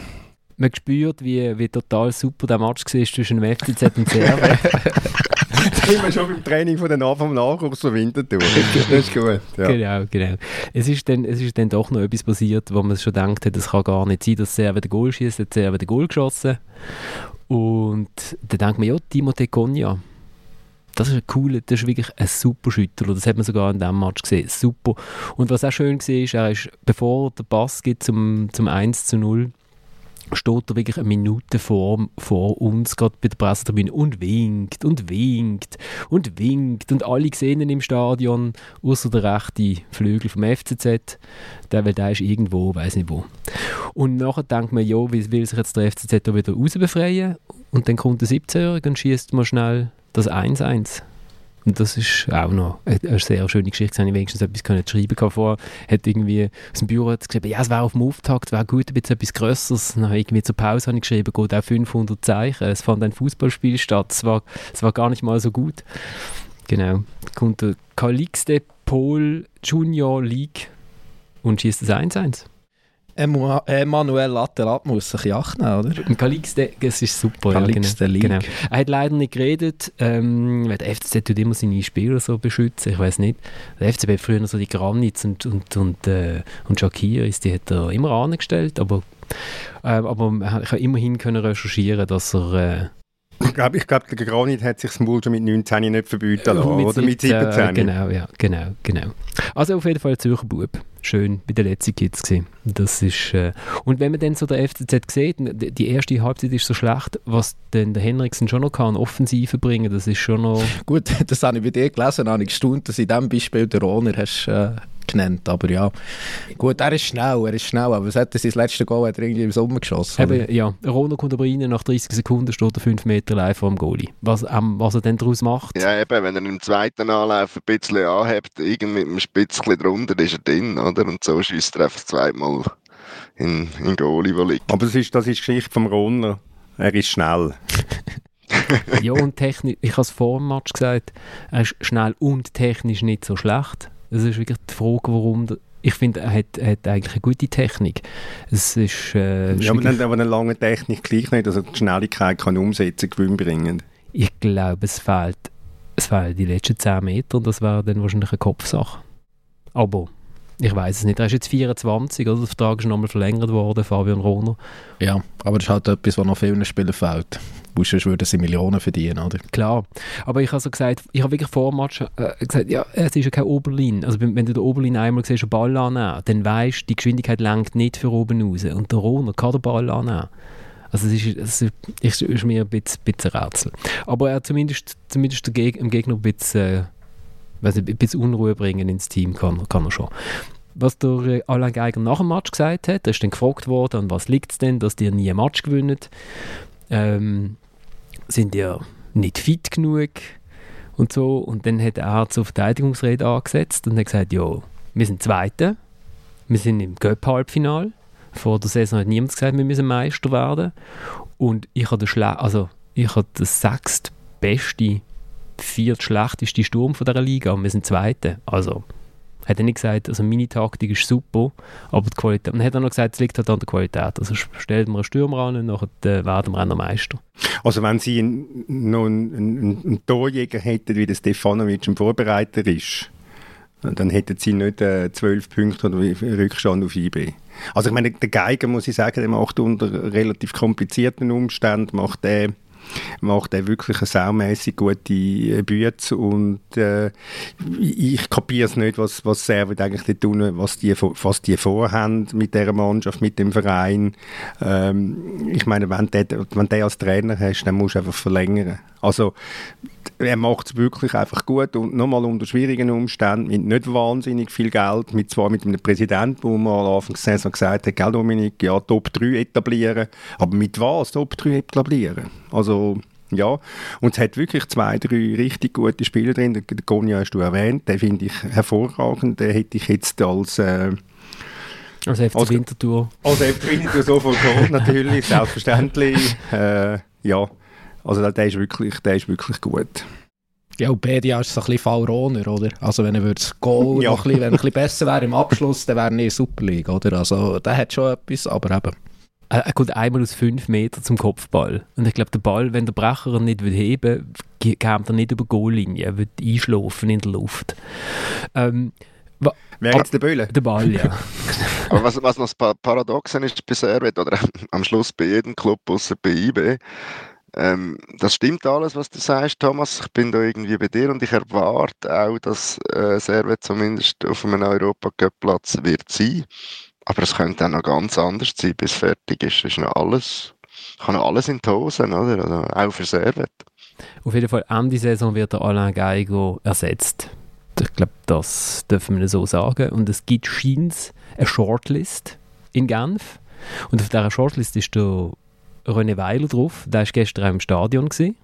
man spürt, wie, wie total super der Match war zwischen dem FCZ und Servet. das sind wir schon beim Training von den Anfang Nachwuchs von Winterthur. Das ist gut. Ja. Genau, genau. Es ist, dann, es ist dann doch noch etwas passiert, wo man schon denkt, das kann gar nicht sein, dass Servet den Goal schießt, hat Servet den Goal geschossen. Und dann denkt man, ja, Timothée Cogna, das ist cooler, das ist wirklich ein super Schütter. Das hat man sogar in diesem Match gesehen. Super. Und was auch schön war, ist, er ist, bevor der Pass geht zum, zum 1 zu 0, steht er wirklich eine Minute vor, vor uns, gerade bei der Pressetribüne, und winkt und winkt und winkt. Und alle sehen ihn im Stadion, außer der rechte Flügel vom FCZ. Der, weil der ist irgendwo, weiß nicht wo. Und nachher denkt man, ja, wie will sich jetzt der FCZ da wieder rausbefreien? Und dann kommt der 17-Jährige und schießt mal schnell das 1-1. Und das ist auch noch eine sehr schöne Geschichte. Ich wenigstens etwas können schreiben können. Vorher hat irgendwie aus dem Büro geschrieben, ja, es wäre auf dem Auftakt, es wäre gut, ein bisschen etwas Grösseres. Dann irgendwie zur Pause habe ich geschrieben, geht auch 500 Zeichen. Es fand ein Fußballspiel statt. Es war, es war gar nicht mal so gut. Genau. Kommt der Calixte Pol Junior League und schießt das 1-1. Emanuel Latterat muss sich Acht nehmen, oder? Calixte, das ist super. Ja, genau. genau. Er hat leider nicht geredet. Ähm, der FCZ tut immer seine Spieler so beschützen, ich weiß nicht. Der FCB hat früher so die Granitz und, und, und, äh, und Shakiris, die hat er immer angestellt, aber, äh, aber ich habe immerhin können recherchieren, dass er... Äh, ich glaube, ich glaub, der Granit hat sich das Maul schon mit 19 nicht verbieten lassen, oder? Mit 17. Genau, ja, genau, genau. Also auf jeden Fall Zürcher Bub. Schön bei den letzten Kids gewesen. Das ist, äh, und wenn man dann so der FCZ sieht, die erste Halbzeit ist so schlecht, was denn der Henriksen schon noch kann, Offensive bringen, das ist schon noch... Gut, das habe ich bei dir gelesen, habe ich gestaunt, dass in diesem Beispiel der Rohner hast... Äh genannt, aber ja. Gut, er ist schnell, er ist schnell, aber was hat er sein letztes Goal hat er irgendwie im Sommer geschossen? Eben, ja, Rono kommt aber rein, nach 30 Sekunden steht er 5 Meter live vor dem Goalie. Was, ähm, was er dann daraus macht? Ja, eben, wenn er im zweiten Anlauf ein bisschen anhebt, irgendwie mit einem Spitzchen drunter, ist er drin, oder? Und so schießt er einfach zweimal in, in Goalie, der liegt. Aber das ist, das ist Geschichte vom Roner. Er ist schnell. ja, und technisch, ich habe es vor dem Match gesagt, er ist schnell und technisch nicht so schlecht. Es ist wirklich die Frage, warum Ich finde, er hat, hat eigentlich eine gute Technik. Es ist, äh, ja, aber dann aber eine lange Technik gleich nicht, also die Schnelligkeit kann umsetzen, gewinnbringend. Ich glaube, es fehlt, es fehlen die letzten 10 Meter und das wäre dann wahrscheinlich eine Kopfsache. Aber ich weiß es nicht. Er ist jetzt 24, also der Vertrag ist nochmal verlängert worden, Fabian Rohner. Ja, aber das ist halt etwas, was noch vielen Spielern fehlt. Weil sonst würden sie Millionen verdienen, oder? Klar, aber ich habe so gesagt, ich habe wirklich vor dem Match äh, gesagt, ja, es ist ja kein Oberlin. Also wenn, du den Oberlin einmal siehst, einen Ball annehmen, dann weißt du, die Geschwindigkeit lenkt nicht für oben raus. Und der Rohner kann den Ball annehmen. Also es ist, es ist, ist mir ein bisschen, bisschen Rätsel. Aber er zumindest, zumindest dem Gegner ein bisschen... Weiß nicht, ein bisschen Unruhe bringen ins Team kann, kann er schon. Was der äh, Alain Geiger nach dem Match gesagt hat, er ist dann gefragt worden, an was liegt es denn, dass die nie ein Match gewinnen. Ähm, sind ja nicht fit genug und so. Und dann hat er zur Verteidigungsrede angesetzt und hat gesagt, ja, wir sind Zweite, wir sind im Göpp-Halbfinal. Vor der Saison hat niemand gesagt, wir müssen Meister werden. Und ich habe also, ich habe den sechstbeste viertschlechteste Sturm von dieser Liga und wir sind Zweite. Also hat er nicht gesagt, also meine Taktik ist super, aber die Qualität, und hat er noch gesagt, es liegt halt an der Qualität. Also stellt man einen Stürmer an und dann äh, werden wir auch Meister. Also wenn sie noch einen, einen, einen Torjäger hätten, wie der Stefanovic ein Vorbereiter ist, dann hätten sie nicht äh, zwölf äh, Punkte oder Rückstand auf IB. Also ich meine, der Geiger, muss ich sagen, der macht unter relativ komplizierten Umständen, macht der macht er wirklich eine saumässig gute äh, Bütze und äh, ich kapiere es nicht, was, was Servet eigentlich tun, was die, was die vorhaben mit dieser Mannschaft, mit dem Verein. Ähm, ich meine, wenn du der als Trainer hast, dann musst du einfach verlängern. Also er macht es wirklich einfach gut und nochmal unter schwierigen Umständen, mit nicht wahnsinnig viel Geld, mit zwar mit einem Präsidenten, wo man am Anfang der Saison gesagt hat, gell Dominik, ja, Top 3 etablieren, aber mit was Top 3 etablieren? Also ja, und es hat wirklich zwei, drei richtig gute Spieler drin. Den Gonja hast du erwähnt, den finde ich hervorragend. Den hätte ich jetzt als... Äh, als FC als, Winterthur. Als FC Winterthur sofort geholt, natürlich, selbstverständlich. Äh, ja, also der ist wirklich, der ist wirklich gut. Ja, und Bedia ist so ein bisschen Fallroner, oder? Also wenn er das Goal ja. noch ein bisschen, wenn er ein bisschen besser wäre im Abschluss, dann wäre er nicht Super League, oder? Also der hat schon etwas, aber eben. Er kommt einmal aus fünf Metern zum Kopfball. Und ich glaube, der Ball, wenn der Brecher ihn nicht heben will, kommt er nicht über die Goallinie. Er wird einschlafen in der Luft. Ähm, Wer jetzt der Böhle? Der Ball, ja. Aber was, was noch das Paradoxen ist bei Servet, oder am Schluss bei jedem Club, außer bei IB, ähm, das stimmt alles, was du sagst, Thomas. Ich bin da irgendwie bei dir und ich erwarte auch, dass äh, Servet zumindest auf einem Europacup-Platz wird sein. Aber es könnte auch noch ganz anders sein, bis fertig ist. ist noch alles, kann noch alles in die Hosen, oder? Also auch für Servet. Auf jeden Fall, Ende Saison wird der Alain Geigo ersetzt. Ich glaube, das dürfen wir so sagen. Und es gibt scheins eine Shortlist in Genf. Und auf dieser Shortlist ist der René Weiler drauf. Der war gestern auch im Stadion. Gewesen.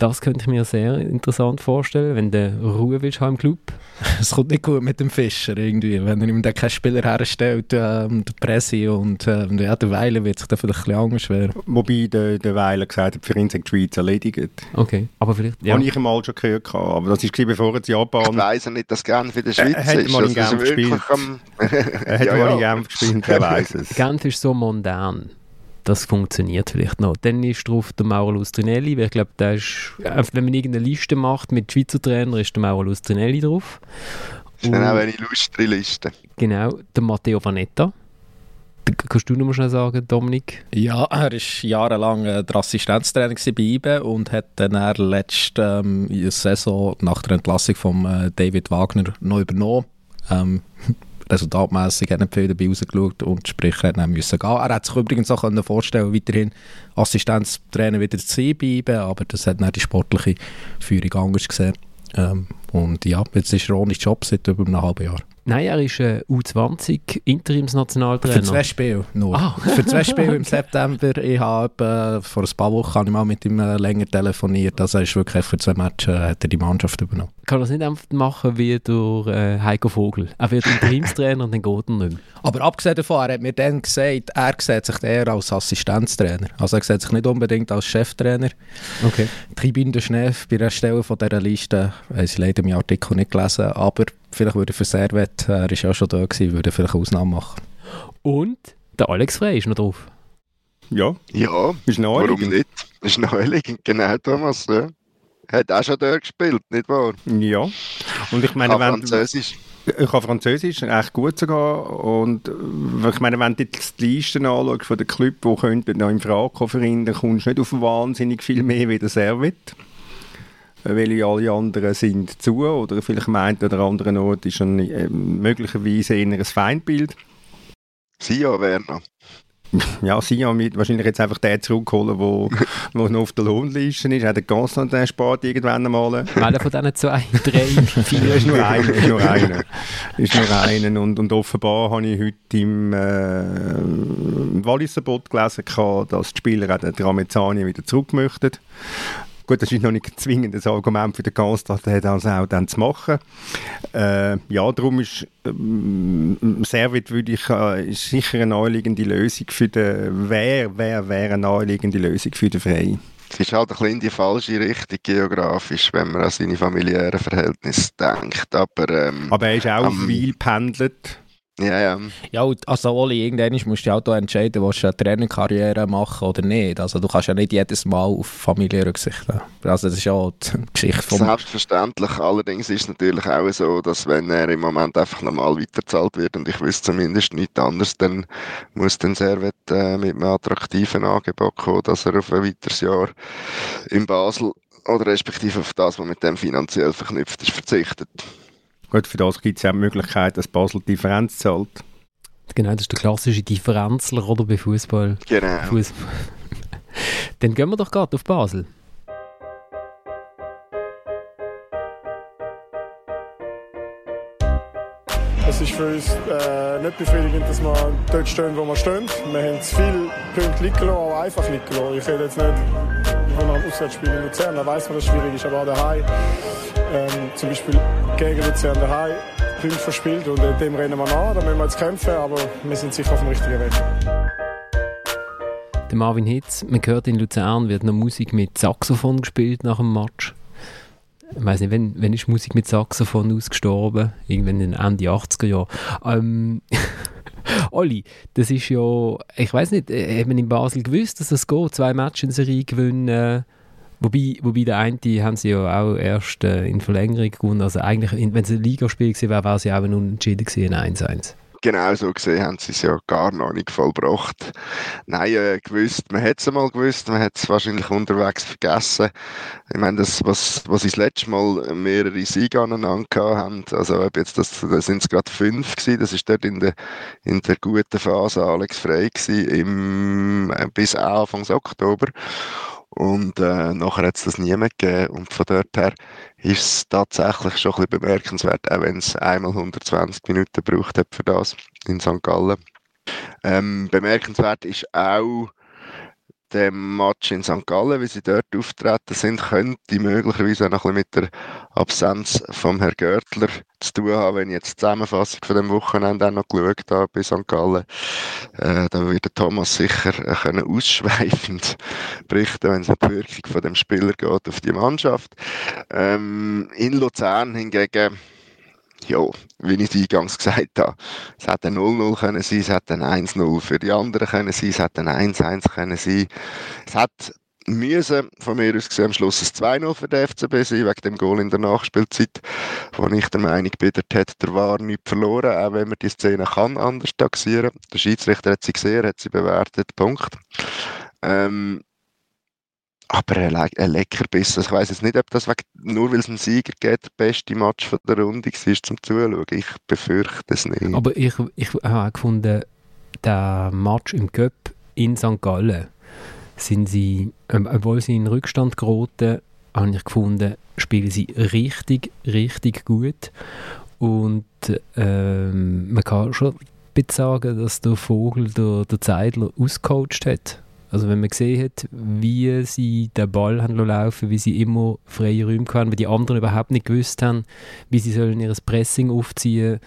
Das könnte ich mir sehr interessant vorstellen, wenn du Ruhe willst haben im Club. Es kommt nicht gut mit dem Fischer irgendwie, wenn er ihm dann keinen Spieler herstellt, ähm, der Presse und äh, ja, der Weiler wird sich da vielleicht ein bisschen schwer. Wobei der, der Weiler gesagt hat, für ihn sind die Schweiz erledigt. Okay, aber vielleicht... Ja. Habe ich einmal schon gehört, aber das ist bevor er Japan... Ich weiss ja nicht, dass Genf in der Schweiz er, er ist. Mal in Genf gespielt. Am... er hat ja, mal in Genf gespielt, er weiss es. Genf ist so modern das funktioniert vielleicht noch. Dann ist drauf der Mauro Lustrinelli, weil ich glaube, da ist, wenn man irgendeine Liste macht mit Schweizer Trainer, ist der Mauro Lustrinelli drauf. Das ist genau eine lustre Liste. Genau, der Matteo Vanetta. Kannst du noch mal schnell sagen, Dominik? Ja, er war jahrelang äh, der Assistenztrainer bei IBE und hat dann letzte ähm, Saison nach der Entlassung von äh, David Wagner noch übernommen. Ähm, resultatmässig hat nicht viel dabei rausgeschaut und sprich, er hat müssen gehen. Er hat sich übrigens auch können vorstellen weiterhin Assistenztrainer wieder zu bleiben, aber das hat dann die sportliche Führung anders gesehen. Ähm, und ja, jetzt ist er ohne Job seit über einem halben Jahr. Nein, er ist äh, U20 Interimsnationaltrainer. Für zwei Spiele nur. Ah. Für zwei Spiele im September. Ich habe äh, vor ein paar Wochen habe ich mal mit ihm äh, länger telefoniert. Also er ist wirklich für zwei Matches äh, hat er die Mannschaft übernommen. Kann das nicht einfach machen wie durch äh, Heiko Vogel? Er wird Interimstrainer und dann geht er nicht mehr. Aber abgesehen davon, er hat mir dann gesagt, er sieht sich eher als Assistenztrainer. Also er sieht sich nicht unbedingt als Cheftrainer. Okay. Tribüne de Schneef bei der Stelle von dieser Liste, ich leider im Artikel nicht gelesen, aber vielleicht würde für Servet, er ist ja schon da gewesen, würde vielleicht eine Ausnahme machen. Und der Alex Frey ist noch drauf. Ja, Ja, ist neu. warum nicht? Ist naheliegend, genau, Thomas. Ja. Hat auch schon dort gespielt, nicht wahr? Ja. Und ich meine, wenn, Französisch. ich kann Französisch echt gut sogar. Und äh, ich meine, wenn du jetzt die Listen anschaust von den Clubs, die könnten noch in Frage kommen für ihn, dann kommst du nicht auf wahnsinnig viel mehr wie der Servet. Weil alle anderen sind zu oder vielleicht am einen oder anderen Ort ist ein, äh, möglicherweise eher ein Feindbild. Sia Werner. Ja, Sion wird wahrscheinlich jetzt einfach den zurückholen, wo, wo noch auf der Lohnliste ist. Hat der Constantin spart irgendwann einmal. Welcher von diesen zwei, drei, vier? ist nur einer, ist nur einer. Ist nur einer. Und, und offenbar habe ich heute im, äh, im Walliser Bot gelesen, dass die Spieler auch den Tramezzani wieder zurück möchten. Gut, das ist noch nicht ein zwingendes Argument für den Konstantin, das auch dann zu machen. Äh, ja, darum ist ähm, Servet würde ich, äh, sicher eine naheliegende Lösung für den, wer, wer wäre eine naheliegende Lösung für den Frei. Es ist halt ein bisschen in die falsche Richtung geografisch, wenn man an seine familiären Verhältnisse denkt. Aber, ähm, Aber er ist auch Am- viel pendelt. Ja, ja. Ja, also Oli, irgendwann musst du auch da entscheiden, willst du eine Trainerkarriere machen oder nicht. Also du kannst ja nicht jedes Mal auf Familie rücksichten. Also das ist ja die Geschichte vom... Selbstverständlich. Allerdings ist es natürlich auch so, dass wenn er im Moment einfach normal weiterzahlt wird und ich wüsste zumindest nichts anderes, dann muss dann Servet äh, mit einem attraktiven Angebot kommen, dass er auf ein weiteres Jahr in Basel oder respektive auf das, was mit dem finanziell verknüpft ist, verzichtet. Gut, für das gibt es ja auch die Möglichkeit, dass Basel die Differenz zahlt. Genau, das ist der klassische Differenzler oder bei Fußball. Genau. Fußball. Dann gehen wir doch gerade auf Basel. Es ist für uns äh, nicht befriedigend, dass wir dort stehen, wo wir stehen. Wir haben zu viele Punkte liegen lassen, auch einfach liegen lassen. Ich rede jetzt nicht von einem Auswärtsspiel in Luzern, da weiss man, dass es schwierig ist, aber auch daheim. Ähm, zum Beispiel gegen Luzern daheim Punkte verspielt und äh, dem rennen wir nach, da müssen wir jetzt kämpfen, aber wir sind sicher auf dem richtigen Weg. Der Marvin Hitz, man hört in Luzern, wird noch Musik mit Saxophon gespielt nach dem Match. Ich weiß nicht, wenn, wenn ist Musik mit Saxophon ausgestorben? Irgendwann in Ende 80er Jahre. Ähm, Olli, das ist ja, ich weiß nicht, äh, hat man in Basel gewusst, dass es geht, zwei Matches in Serie gewinnen? Wobei, wobei der eine haben sie ja auch erst äh, in Verlängerung gewonnen. Also eigentlich, wenn es ein Ligaspiel gewesen wäre, wäre es ja auch ein Unentschieden gewesen, ein 1-1. Genau so gesehen haben sie es ja gar noch nicht vollbracht. Nein, äh, gewusst, man hat es einmal gewusst, man hat es wahrscheinlich unterwegs vergessen. Ich meine, das, was, was sie das letzte Mal mehrere Siege aneinander haben, also ob jetzt das, da sind es gerade fünf gewesen, das ist dort in der, in der guten Phase Alex Frey gewesen, im, äh, bis Anfang Oktober. Und äh, nachher hat es das nie mehr gegeben. Und von dort her ist es tatsächlich schon ein bisschen bemerkenswert, auch wenn es einmal 120 Minuten gebraucht hat für das in St. Gallen. Ähm, bemerkenswert ist auch der Match in St. Gallen, wie sie dort auftreten sind, könnte möglicherweise auch noch ein bisschen mit der Absenz vom Herrn Görtler zu tun haben, wenn ich jetzt die Zusammenfassung von dem Wochenende auch noch geschaut habe bei St. Gallen. Äh, da wird Thomas sicher äh, können ausschweifend berichten, wenn es um die Wirkung von dem Spieler geht auf die Mannschaft. Ähm, in Luzern hingegen, ja, wie ich es eingangs gesagt habe, es hätte ein 0-0 können sein, es hätte ein 1-0 für die anderen können sein, es hätte ein 1-1 können sein. Es hat müssen von mir aus gesehen am Schluss ein 2-0 für den FCB sein, wegen dem Goal in der Nachspielzeit, wo ich der Meinung bin, der War nicht verloren, auch wenn man die Szene kann anders taxieren. Der Schiedsrichter hat sie gesehen, hat sie bewertet, Punkt. Ähm, aber ein, Le ein Leckerbiss. Also ich weiß jetzt nicht, ob das wegen, nur weil es einen Sieger gibt, der beste Match von der Runde war zum Zuschauen. Ich befürchte es nicht. Aber ich, ich habe auch gefunden, der Match im Cup in St. Gallen sind sie, ähm, obwohl sie in Rückstand geraten, habe ich gefunden, spielen sie richtig, richtig gut. Und ähm, man kann schon sagen, dass der Vogel der, der Zeidler ausgecoacht hat. Also wenn man gesehen hat, wie sie den Ball haben laufen, wie sie immer freie Räume hatten, weil die anderen überhaupt nicht gewusst haben, wie sie sollen ihr Pressing aufziehen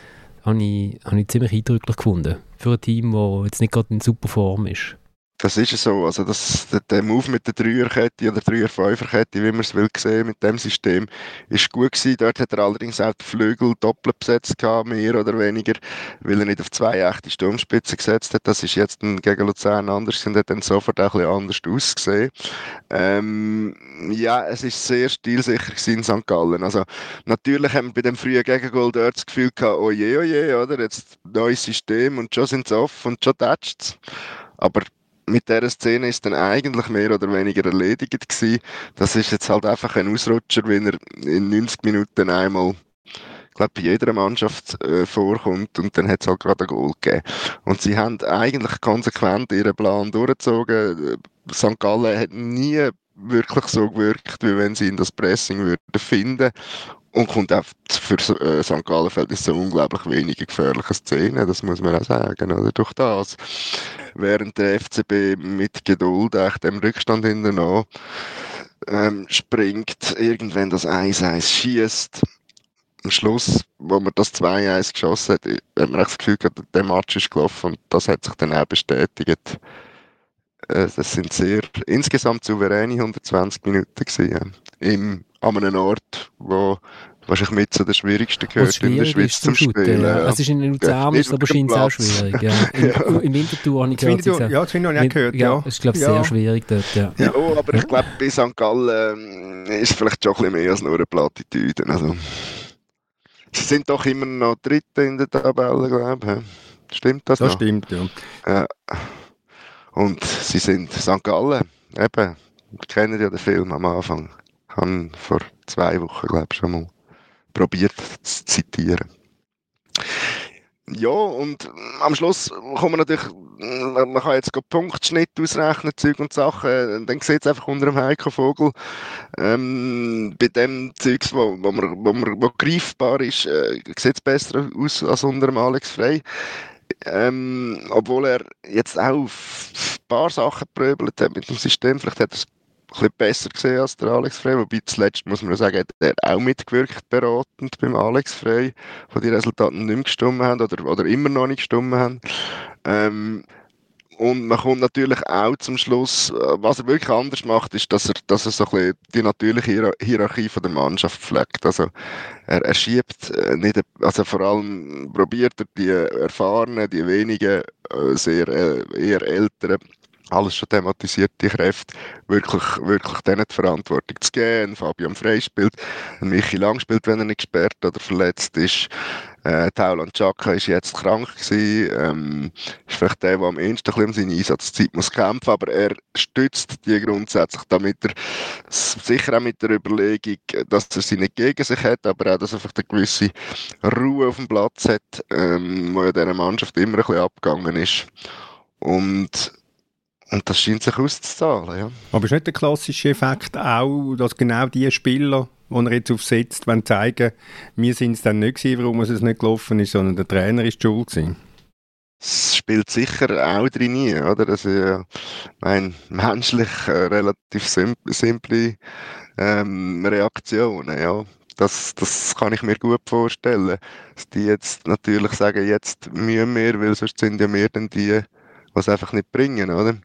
habe ich, habe ich ziemlich eindrücklich gefunden. Für ein Team, das jetzt nicht gerade in super Form ist. Das ist so. Also das, der, der Move mit der Dreierkette oder Dreier-Fünferkette, wie man es will sehen, mit dem System, ist gut gewesen. Dort hat er allerdings auch die Flügel doppelt besetzt gehabt, mehr oder weniger, weil er nicht auf zwei echte Sturmspitzen gesetzt hat. Das ist jetzt gegen Luzern anders und hat dann sofort auch ein bisschen anders ausgesehen. Ähm, ja, es ist sehr stilsicher in St. Gallen. Also natürlich haben wir bei dem frühen Gegengol dort das Gefühl gehabt, oh je, oh je, oder? Jetzt neues System und schon sind sie off und schon tätscht Aber mit dieser Szene ist dann eigentlich mehr oder weniger erledigt gewesen. Das ist jetzt halt einfach ein Ausrutscher, wenn er in 90 Minuten einmal ich glaube, bei jeder Mannschaft äh, vorkommt und dann hat es halt gerade ein Goal gegeben. Und sie haben eigentlich konsequent ihren Plan durchgezogen. St. Gallen hat nie wirklich so gewirkt, wie wenn sie in das Pressing würden finden und kommt auch für äh, St. Gallen ist so unglaublich wenige gefährliche Szenen, das muss man auch sagen, oder? Durch das. Während der FCB mit Geduld echt dem Rückstand hinterher ähm, springt, irgendwann das 1-1 schießt. Am Schluss, wo man das 2-1 geschossen hat, hat man das Gefühl gehabt, der Match ist gelaufen und das hat sich dann auch bestätigt. Äh, das sind sehr, insgesamt souveräne 120 Minuten gewesen, im an einem Ort, wo wahrscheinlich mit zu den schwierigsten gehört in der Schweiz zum Spielen. Ja. Es ist in Luzern, ist aber scheint es auch schwierig. Ja. In, ja. Im Winterthur habe ich gehört. Ja, das habe ich auch gehört. Ja, es ist, glaube ich, sehr schwierig dort. Ja, ja aber ich glaube, bei St. Gallen äh, ist vielleicht schon ein bisschen mehr als nur eine Plattitüde. Also, sie sind doch immer noch Dritte in der Tabelle, glaube ich. Stimmt das Das noch? stimmt, ja. ja. Und sie sind St. Gallen, eben, kennen ja den Film am Anfang habe vor zwei Wochen, glaube ich, schon mal probiert zu zitieren. Ja, und am Schluss kommen natürlich, man kann jetzt Punktschnitt ausrechnen, Zeug und Sachen, dann sieht es einfach unter dem Heiko Vogel, ähm, bei dem Zeugs, wo, wo, man, wo, man, wo greifbar ist, äh, sieht es besser aus als unter dem Alex Frey. Ähm, obwohl er jetzt auch ein paar Sachen pröbelt hat mit dem System, vielleicht hat er bisschen besser gesehen als der Alex Frey, wobei zuletzt, muss man sagen, hat er auch mitgewirkt beratend beim Alex Frey, wo die Resultate nicht mehr gestimmt haben oder, oder immer noch nicht gestimmt haben. Ähm, und man kommt natürlich auch zum Schluss, äh, was er wirklich anders macht, ist, dass er, dass er so ein bisschen die natürliche Hierarchie von der Mannschaft pflegt. Also, er, er schiebt äh, nicht, also vor allem probiert er die erfahrenen, die wenigen, äh, sehr, eher älteren alles schon thematisierte Kräfte, wirklich, wirklich denen die Verantwortung zu geben. Fabian Frey spielt, Michi Lang spielt, wenn er nicht gesperrt oder verletzt ist. Äh, Tauland Chaka ist jetzt krank gewesen, ähm, ist vielleicht der, der am ehesten um seine Einsatzzeit muss kämpfen, aber er stützt die grundsätzlich, damit er sicher auch mit der Überlegung, dass er sie nicht gegen sich hat, aber auch, dass er einfach eine gewisse Ruhe auf dem Platz hat, ähm, wo ja dieser Mannschaft immer ein bisschen abgegangen ist. Und und das scheint sich auszuzahlen, ja. Aber ist nicht der klassische Effekt auch, dass genau die Spieler, die er jetzt aufsetzt, wollen zeigen, wir sind es dann nicht gewesen, warum es nicht gelaufen ist, sondern der Trainer ist schuld gewesen? Es spielt sicher auch drin, oder? Das ist ja, mein, menschlich äh, relativ sim simple ähm, Reaktionen, ja. Das, das kann ich mir gut vorstellen. Dass die jetzt natürlich sagen, jetzt mühen wir, weil sonst sind ja wir dann die, was einfach nicht bringen, oder?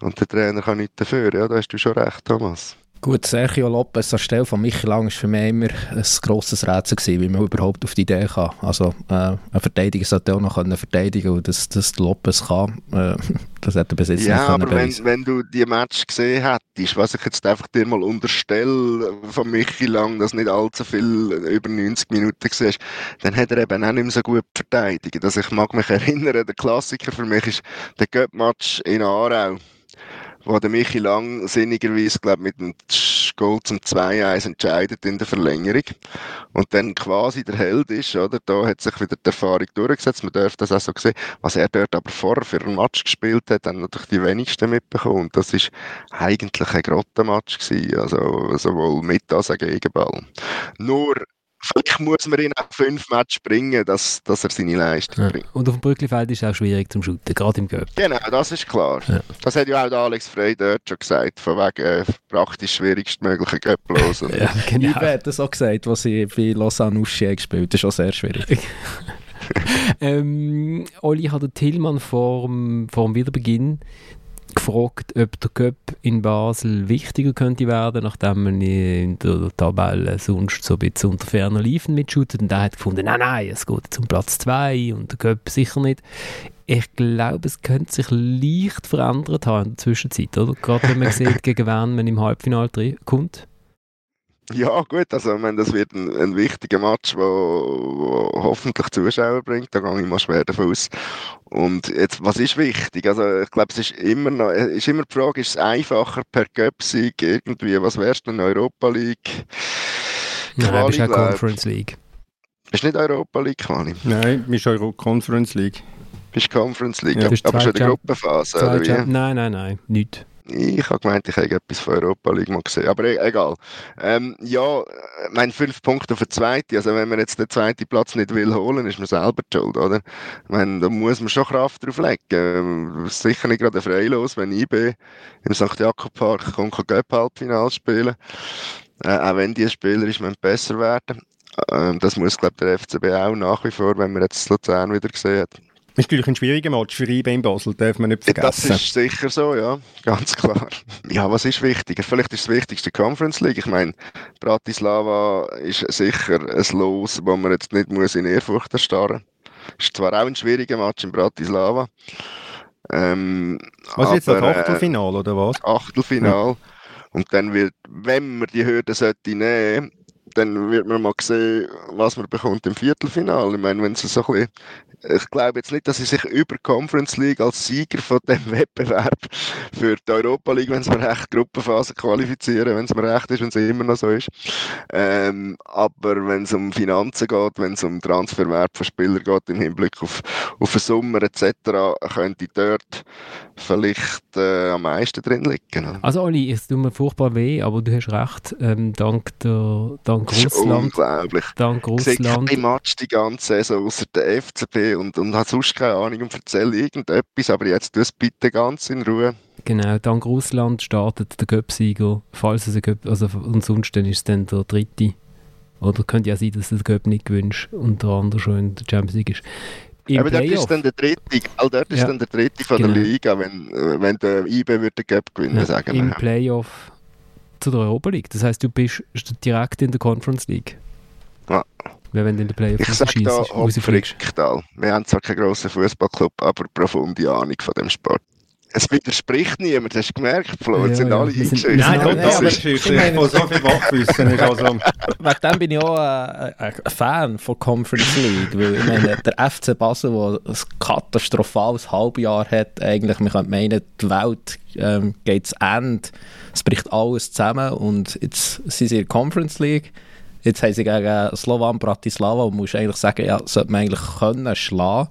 Und der Trainer kann nicht dafür, ja, da hast du schon recht, Thomas. Gut, Sergio Lopez anstelle von Michel Lang war für mich immer ein grosses Rätsel gewesen, wie man überhaupt auf die Idee kann. Also äh, ein Verteidiger sollte auch noch können verteidigen und dass das Lopez kann, äh, das hätte er bis jetzt ja, nicht aber wenn, wenn du die Match gesehen hättest, was ich jetzt einfach dir mal unterstelle von Michel Lang, dass nicht allzu viel über 90 Minuten gesehen dann hat er eben auch nicht mehr so gut verteidigt. Also ich mag mich erinnern, der Klassiker für mich ist der Göpp-Match in Aarau wo der Michi Lang sinnigerweise, glaube mit dem Goal zum 2-1 entscheidet in der Verlängerung und dann quasi der Held ist, oder? Da hat sich wieder die Erfahrung durchgesetzt, man darf das auch so sehen. Was er dort aber vorher für einen Match gespielt hat, haben natürlich die wenigsten mitbekommen und das ist eigentlich ein Grottenmatch gewesen, also sowohl mit als auch Gegenball. Nur Vielleicht muss man ihn auch fünf Matches bringen, dass, dass er seine Leistung ja. bringt. Und auf dem Brücklifeld ist es auch schwierig zum Shooten, gerade im Göpp. Genau, das ist klar. Ja. Das hat ja auch Alex Frey dort schon gesagt, von wegen äh, praktisch schwierigstmöglichen Göpplos. ja, genau. Ich hat das auch gesagt, was sie bei Lausanne Uschi gespielt Das ist auch sehr schwierig. ähm, Oli hat Tillmann vor dem, vor dem Wiederbeginn gefragt, ob der Cup in Basel wichtiger könnte werden, nachdem man in der Tabelle sonst so ein bisschen unter ferner Liefen mitschüttet. Und er hat gefunden, nein, nein, es geht zum Platz 2 und der Cup sicher nicht. Ich glaube, es könnte sich leicht verändert haben in der Zwischenzeit, oder? Gerade wenn man sieht, gegen wen man im Halbfinale kommt. Ja, gut, also ich meine, das wird ein, ein wichtiger Match, wo, wo hoffentlich Zuschauer bringt, da gehe ich mal schwer davon aus. Und jetzt, was ist wichtig? Also ich glaube, es ist immer noch, ist immer die Frage, ist es einfacher per Cup-Sieg irgendwie, was wärst du in Europa League? Nein, du bist ja Conference League. Ist nicht Europa League, Quali? Nein, du bist Euro Conference League. Bist Conference League, ja, aber schon in der Gruppenphase, oder wie? Nein, nein, nein, nicht. Ich habe gemeint, ich hätte etwas von Europa League mal gesehen, aber e egal. Ähm, ja, mein fünf Punkte auf den zweiten, also wenn man jetzt den zweiten Platz nicht will holen, ist man selber schuld, oder? Ich meine, da muss man schon Kraft drauf legen. Ähm, sicher nicht gerade freilos, wenn IB im St. Jakob Park kommt, kann Göpp Halbfinale spielen. Äh, auch wenn die Spieler ist, besser werden. Ähm, das muss, glaube ich, der FCB auch nach wie vor, wenn man jetzt Luzern wieder gesehen hat. Das ist natürlich ein schwieriger Match für IB in Basel, darf man nicht vergessen. Das ist sicher so, ja, ganz klar. Ja, was ist wichtiger? Vielleicht ist das wichtigste Conference League. Ich meine, Bratislava ist sicher ein Los, wo man jetzt nicht muss in Ehrfurcht erstarren muss. Ist zwar auch ein schwieriger Match in Bratislava. Ähm, was aber, jetzt das Achtelfinal oder was? Achtelfinal. Ja. Und dann wird, wenn man die Hürde sollte nehmen, dann wird man mal sehen, was man bekommt im Viertelfinale. Ich meine, wenn es so ein ich glaube jetzt nicht, dass sie sich über Conference League als Sieger von dem Wettbewerb für die Europa League, wenn es mir recht Gruppenphase qualifizieren, wenn es mir recht ist, wenn es immer noch so ist. Ähm, aber wenn es um Finanzen geht, wenn es um Transferwert von Spielern geht im Hinblick auf, auf den Sommer etc., könnte dort vielleicht äh, am meisten drin liegen. Also Oli, es tut mir furchtbar weh, aber du hast recht, ähm, dank, der, dank Russland. unglaublich. Dank Russland. Ich Match die ganze Saison außer der FCB und, und habe sonst keine Ahnung und erzähle irgendetwas, aber jetzt tu es bitte ganz in Ruhe. Genau, dank Russland startet der Göpsieger, falls es ein Göp, also ansonsten ist es dann der dritte. Oder könnte ja sein, dass du den Göpp nicht gewünscht und der andere schon in der Champions League ist. Im aber dort ist dann der dritte, all dort ist dann der dritte von genau. der Liga, wenn, äh, wenn der IB wird den Göpp gewinnen, ja, sagen Im Playoff zu der Europa League. Das heißt, du bist direkt in der Conference League. Ja. Wenn du in der Playoff Ich sage da Hopfricktal. Wir haben zwar keinen grossen Fußballclub, aber profunde Ahnung von dem Sport. Es widerspricht niemand, hast du gemerkt, Flo? Jetzt ja, sind alle ja. eingeschissen. Nein, nein, nein, aber ich von so viel Wachwissen ist also... Wegen dem bin ich auch äh, ein Fan von Conference League, weil ich meine, der FC Basel, der ein katastrophales Halbjahr hat, eigentlich, man könnte meinen, die Welt ähm, geht zu Ende, es bricht alles zusammen und jetzt sind sie in der Conference League Jetzt haben sie gegen Slovan Bratislava und muss eigentlich sagen, ja, sollte man eigentlich können schlagen.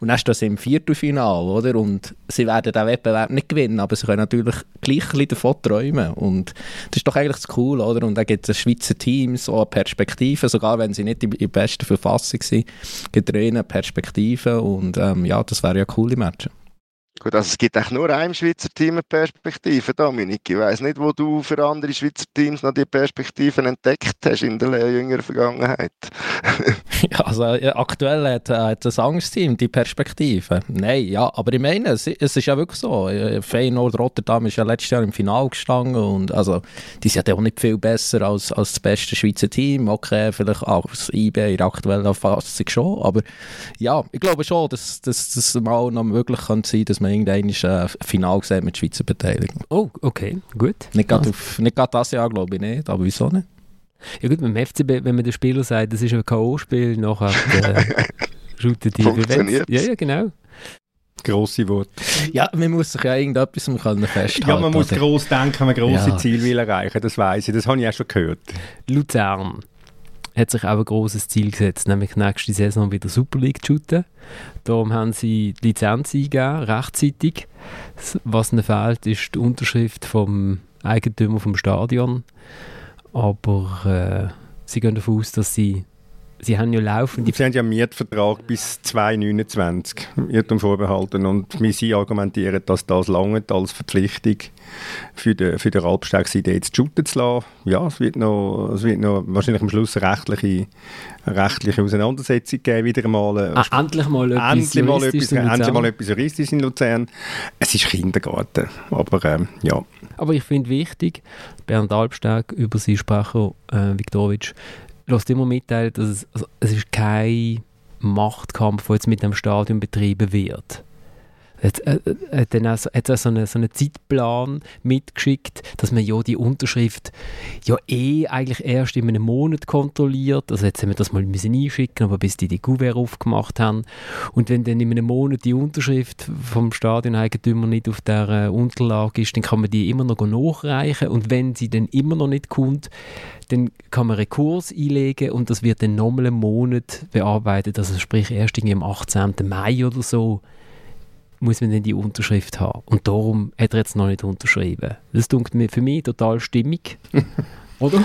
Und dann stehen sie im Viertelfinale, oder? Und sie werden den Wettbewerb nicht gewinnen, aber sie können natürlich gleich ein bisschen davon träumen. Und das ist doch eigentlich das Cool, oder? Und dann gibt es Schweizer Teams auch eine Perspektive, sogar wenn sie nicht in der besten Verfassung sind, gibt es ihnen Perspektive. Und ähm, ja, das wäre ja coole Match. Gut, also es gibt eigentlich nur einem Schweizer Team eine Perspektive, Dominik. Ich weiss nicht, wo du für andere Schweizer Teams noch die Perspektiven entdeckt hast in der jüngeren Vergangenheit. ja, also aktuell hat, hat das Angstteam die Perspektive. Nein, ja, aber ich meine, es, es, ist ja wirklich so. Feyenoord Rotterdam ist ja letztes Jahr im Finale gestanden und also, die sind ja auch nicht viel besser als, als das beste Schweizer Team. Okay, vielleicht auch das IB in der aktuellen Fassung schon, aber ja, ich glaube schon, dass das mal noch möglich kann sein, dass man man irgendein äh, Final gesehen mit Schweizer Beteiligung. Oh, okay, gut. Nicht gerade, gerade das Jahr, glaube ich nicht, aber wieso nicht? Ja gut, beim FCB, wenn man den Spieler sagt, das ist ein K.O.-Spiel, nachher äh, shooten die Funktioniert. Ja, ja, genau. Grosse Worte. Ja, man muss sich ja irgendetwas können festhalten. Ja, man muss oder? gross denken, wenn man grosse ja. Ziele will erreichen das weiß ich, das habe ich auch schon gehört. Luzern hat sich auch ein großes Ziel gesetzt, nämlich nächste Saison wieder Super League zu shooten. Darum haben sie die Lizenz eingegeben, rechtzeitig. Was ihnen fehlt, ist die Unterschrift vom Eigentümer vom Stadion. Aber äh, sie gehen davon aus, dass sie sie haben ja laufend... Sie haben ja einen Mietvertrag bis 2029, Irrtum vorbehalten. Und wir sie argumentieren, dass das lange als Verpflichtung für den, für den Alpsteigs-Idee jetzt shooten zu lassen. Ja, es wird noch, es wird noch wahrscheinlich am Schluss eine rechtliche, rechtliche Auseinandersetzung geben, wieder einmal. Ah, endlich mal etwas endlich mal etwas, endlich mal etwas Juristisches in Luzern. Es ist Kindergarten, aber ähm, ja. Aber ich finde wichtig, Bernd Albsteg über seinen Sprecher äh, Viktorowitsch lässt immer mitteilen, dass es, also, es ist kein Machtkampf, der jetzt mit dem Stadion betrieben wird hat, äh, äh, hat dann auch, so, hat auch so, einen, so einen Zeitplan mitgeschickt, dass man ja die Unterschrift ja eh eigentlich erst in einem Monat kontrolliert. Also jetzt haben wir das mal müssen einschicken, aber bis die die Kuvert aufgemacht haben. Und wenn dann in einem Monat die Unterschrift vom Stadioneigentümer nicht auf der äh, Unterlage ist, dann kann man die immer noch nachreichen und wenn sie dann immer noch nicht kommt, dann kann man Rekurs einlegen und das wird dann nochmal einen Monat bearbeitet, also sprich erst irgendwie am 18. Mai oder so muss man dann die Unterschrift haben. Und darum hat er jetzt noch nicht unterschrieben. Das klingt mir für mich total stimmig. Oder?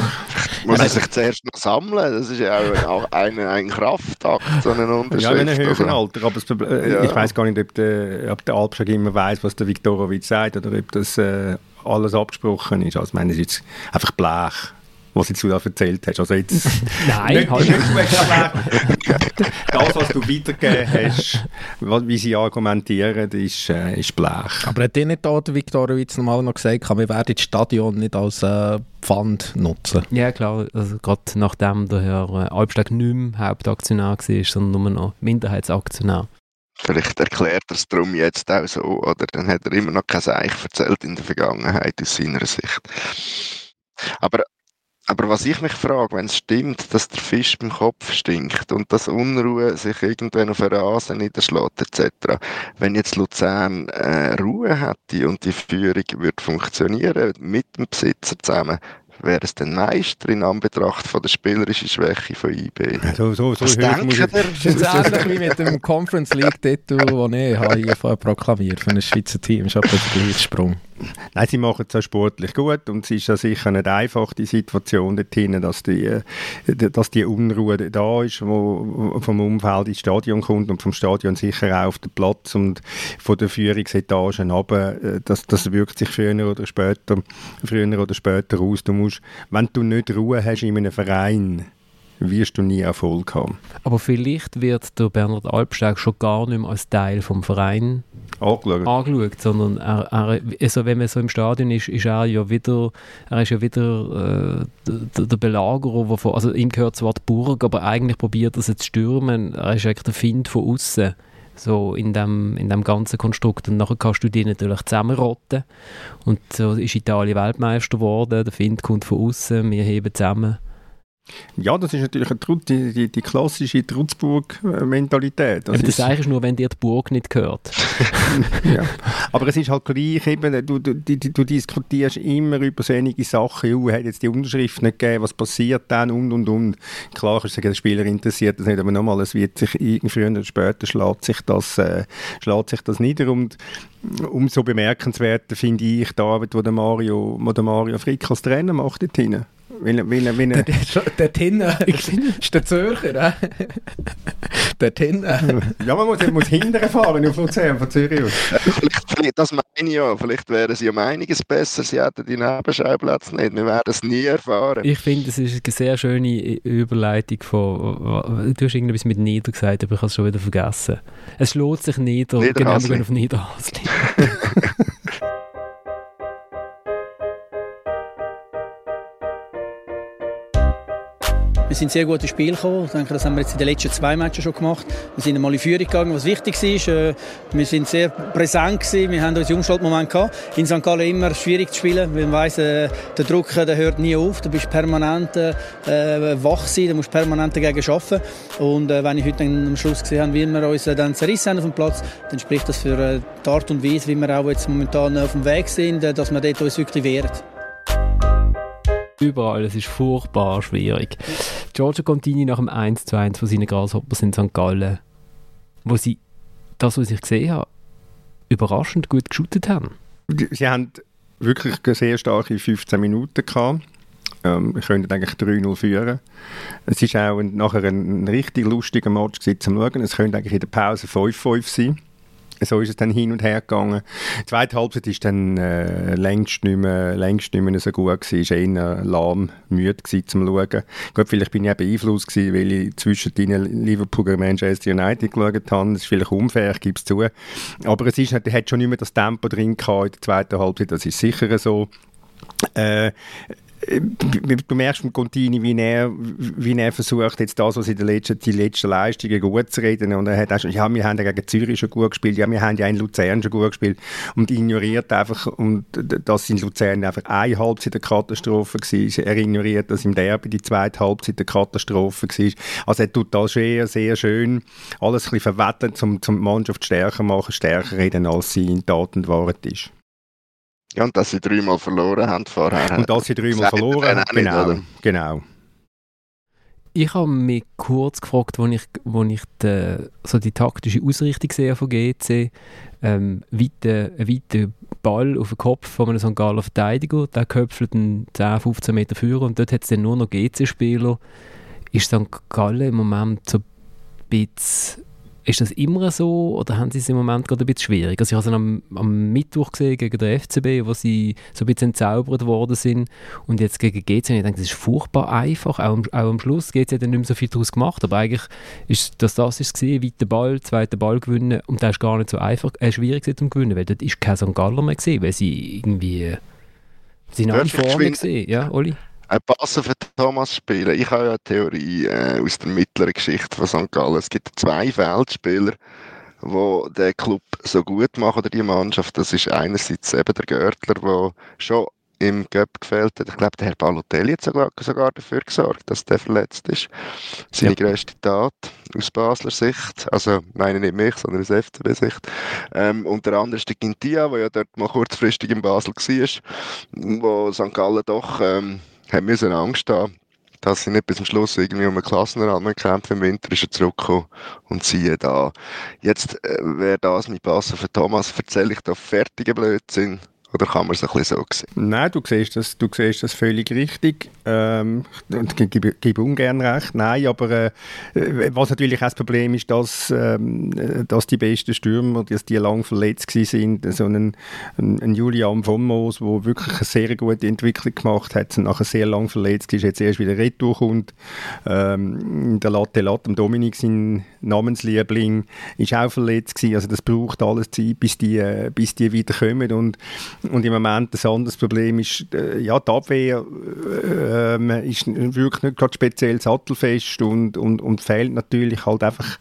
Muss er sich zuerst noch sammeln? Das ist ja auch ein, ein Kraftakt, so eine Unterschrift. Ja, in einem höheren Alter. Aber äh, ja. ich weiß gar nicht, ob der, ob der Alpschlag immer weiß, was der Viktorowitz sagt oder ob das äh, alles abgesprochen ist. Also, ich meine, es ist jetzt einfach Blech was du da erzählt hast. Also jetzt Nein, nicht, halt nicht Das, was du weitergegeben hast, wie sie argumentieren, ist, äh, ist Blech. Aber hat dir nicht da der Viktorowitz normal noch gesagt, wir werden das Stadion nicht als äh, Pfand nutzen? Ja klar, also gerade nachdem der Herr äh, Albstag nicht mehr Hauptaktionär war, sondern nur noch Minderheitsaktionär. Vielleicht erklärt er es darum jetzt auch so, oder dann hat er immer noch kein Seich erzählt in der Vergangenheit aus seiner Sicht. Aber aber was ich mich frage, wenn es stimmt, dass der Fisch beim Kopf stinkt und dass Unruhe sich irgendwann auf einer Rasen niederschlägt etc., wenn jetzt Luzern äh, Ruhe hätte und die Führung würde funktionieren mit dem Besitzer zusammen, wäre es denn Meister in Anbetracht von der spielerischen Schwäche von IB? So, so, so Was denkt ihr? Das ist ähnlich wie mit dem Conference League-Titel, den ich hier vorher proklamiert für ein Schweizer Team. Das ist aber der gleiche Sprung. Nein, sie machen es auch sportlich gut und es ist ja sicher nicht einfach, die Situation dorthin, dass die, dass die Unruhe da ist, wo vom Umfeld ins Stadion kommt und vom Stadion sicher auch auf den Platz und von der Führungsetagen runter, das, das wirkt sich früher oder später, früher oder später aus. Du musst, wenn du nicht Ruhe hast in einem Verein, wirst du nie Erfolg haben. Aber vielleicht wird der Bernhard Albsteg schon gar nicht mehr als Teil vom Verein angeschaut, angeschaut sondern er, er, also wenn man so im Stadion ist, ist er ja wieder, er ist ja wieder äh, der, der Belagerer, von, also ihm gehört zwar die Burg, aber eigentlich probiert er es zu stürmen, er ist eigentlich der Find von außen so in dem, in dem ganzen Konstrukt. Und nachher kannst du die natürlich zusammenrotten. Und so ist Italien Weltmeister geworden, der Find kommt von außen, wir heben zusammen ja, das ist natürlich die, die, die klassische Trutzburg-Mentalität. Das, das ist nur, wenn dir die Burg nicht gehört. ja. Aber es ist halt gleich, eben, du, du, du, du diskutierst immer über solche Sachen, oh, hat jetzt die Unterschrift nicht gegeben, was passiert dann und und und. Klar ist der Spieler interessiert das nicht, aber nochmal, es wird sich früher oder später schlägt sich das, äh, schlägt sich das nieder und umso bemerkenswerter finde ich die Arbeit, die der Mario, der Mario Frick als Trainer macht dort hinten. Weil, weil, weil, der, der, Tinner ist der Zürcher, äh? Der Tinner. Ja, man muss, muss hinterher fahren auf Luzern von Zürich aus. Vielleicht, das meine ich ja. Vielleicht wären sie um einiges besser, sie hätten die Nebenschauplätze nicht. Wir werden es nie erfahren. Ich finde, es ist eine sehr schöne Überleitung von... Du hast irgendwas mit Nieder gesagt, aber ich habe es schon wieder vergessen. Es schlägt sich nieder, genau, wir gehen auf Niederhasli. Wir sind sehr gut ins Spiel gekommen. Ich denke, das haben wir jetzt in den letzten zwei Matches schon gemacht. Wir sind einmal in Führung gegangen, was wichtig war. Äh, wir sind sehr präsent gewesen. Wir haben unseren Umschaltmoment gehabt. In St. Gallen immer schwierig zu spielen, man weiss, äh, der Druck der hört nie auf. Du bist permanent äh, wach sein, du musst permanent dagegen arbeiten. Und äh, wenn ich heute am Schluss gesehen habe, wie wir uns äh, dann zerrissen haben auf dem Platz, dann spricht das für äh, die Art und Weise, wie wir auch jetzt momentan auf dem Weg sind, dass wir dort uns wirklich wehren überall. Es ist furchtbar schwierig. Giorgio Contini nach dem 1 zu 1 von seinen Grasshoppers in St. Gallen, wo sie das, was ich gesehen habe, überraschend gut geshootet haben. Sie haben wirklich sehr starke 15 Minuten gehabt. Ähm, können eigentlich 3-0 führen. Es ist auch ein, nachher ein, ein richtig lustiger Match zum Schauen. Es könnte eigentlich in der Pause 5-5 sein so ist es dann hin und her gegangen. Die zweite Halbzeit war dann äh, längst, nicht mehr, längst nicht mehr so gut gewesen. Ich war eher lahm, müde gewesen, zum Schauen. Gut, vielleicht bin ich auch beeinflusst gewesen, weil ich zwischen den Liverpool und Manchester United geschaut habe. Das ist vielleicht unfair, ich gebe es zu. Aber es ist, hat schon nicht mehr das Tempo drin gehabt in der zweiten Halbzeit, das ist sicher so. Äh, du merkst mit Contini, wie er, wie er versucht, jetzt das, was in den letzten, die letzten Leistungen gut zu reden. Und er hat auch schon, ja, wir haben ja gegen Zürich schon gut gespielt, ja, wir haben ja in Luzern schon gut gespielt. Und ignoriert einfach, und dass in Luzern einfach eine Halbzeit eine Katastrophe war. Er ignoriert, dass im Derby die zweite Halbzeit eine Katastrophe war. Also er tut das sehr, sehr schön alles ein bisschen verwetten, um, um die Mannschaft stärker machen, stärker reden, als sie in Tat und Wahrheit ist. Ja, und dass sie dreimal verloren haben vorher. Und dass sie dreimal verloren haben, genau, genau. Ich habe mich kurz gefragt, als ich, wo ich die, so die taktische Ausrichtung sehe von GC, ähm, weiter, ein weiter Ball auf den Kopf von einem St. Galler Verteidiger, der köpfelt einen 10, 15 Meter führen und dort hat es dann nur noch GC-Spieler. Ist St. Gallen im Moment so ein bisschen ist das immer so oder haben sie es im Moment gerade ein bisschen schwierig? Also ich habe es am, am Mittwoch gesehen gegen den FCB, wo sie so ein bisschen entzaubert worden sind und jetzt gegen GC, ich denke, das ist furchtbar einfach, auch am, auch am Schluss, GC hat dann nicht mehr so viel daraus gemacht, aber eigentlich ist das das ist gesehen, weiter Ball, zweiter Ball gewinnen und das ist gar nicht so einfach, äh, schwierig zum gewinnen, weil dort ist kein St. Galler mehr gesehen, weil sie irgendwie sie nach vorne gesehen, ja, Oli? Ein Passen für Thomas spielen. Ich habe ja eine Theorie äh, aus der mittleren Geschichte von St. Gallen. Es gibt zwei Feldspieler, die den Club so gut machen, oder die Mannschaft. Das ist einerseits eben der Görtler, der schon im Göpp gefällt hat. Ich glaube, der Herr Balotelli hat sogar, sogar dafür gesorgt, dass der verletzt ist. Seine ja. grösste Tat aus Basler Sicht. Also, meine nicht mich, sondern aus FCB-Sicht. Ähm, und der andere ist der Gintia, der ja dort mal kurzfristig in Basel war, wo St. Gallen doch ähm, haben müssen Angst haben, dass sie nicht bis zum Schluss irgendwie um einen Klassenerhalt kämpfen. Im Winter ist er zurückgekommen und siehe da. Jetzt äh, wäre das mein Passen für Thomas. Erzähle ich da fertige Blödsinn oder kann man es ein bisschen so sehen? Nein, du siehst das, du siehst das völlig richtig. Ähm, ich gebe, gebe ungern recht. Nein, aber äh, was natürlich auch das Problem ist, dass, ähm, dass die besten Stürmer, dass die lang verletzt sind. So ein, ein, ein Julian von Moos, der wirklich eine sehr gute Entwicklung gemacht hat, nachher sehr lang verletzt ist, jetzt erst wieder retour kommt. Ähm, der Latte Latte, Dominik, sein Namensliebling, ist auch verletzt gewesen. Also das braucht alles Zeit, bis die, äh, bis die wieder kommen und und im Moment ein anderes Problem ist, äh, ja, die Abwehr äh, ist wirklich nicht gerade speziell sattelfest und, und, und fehlt natürlich halt einfach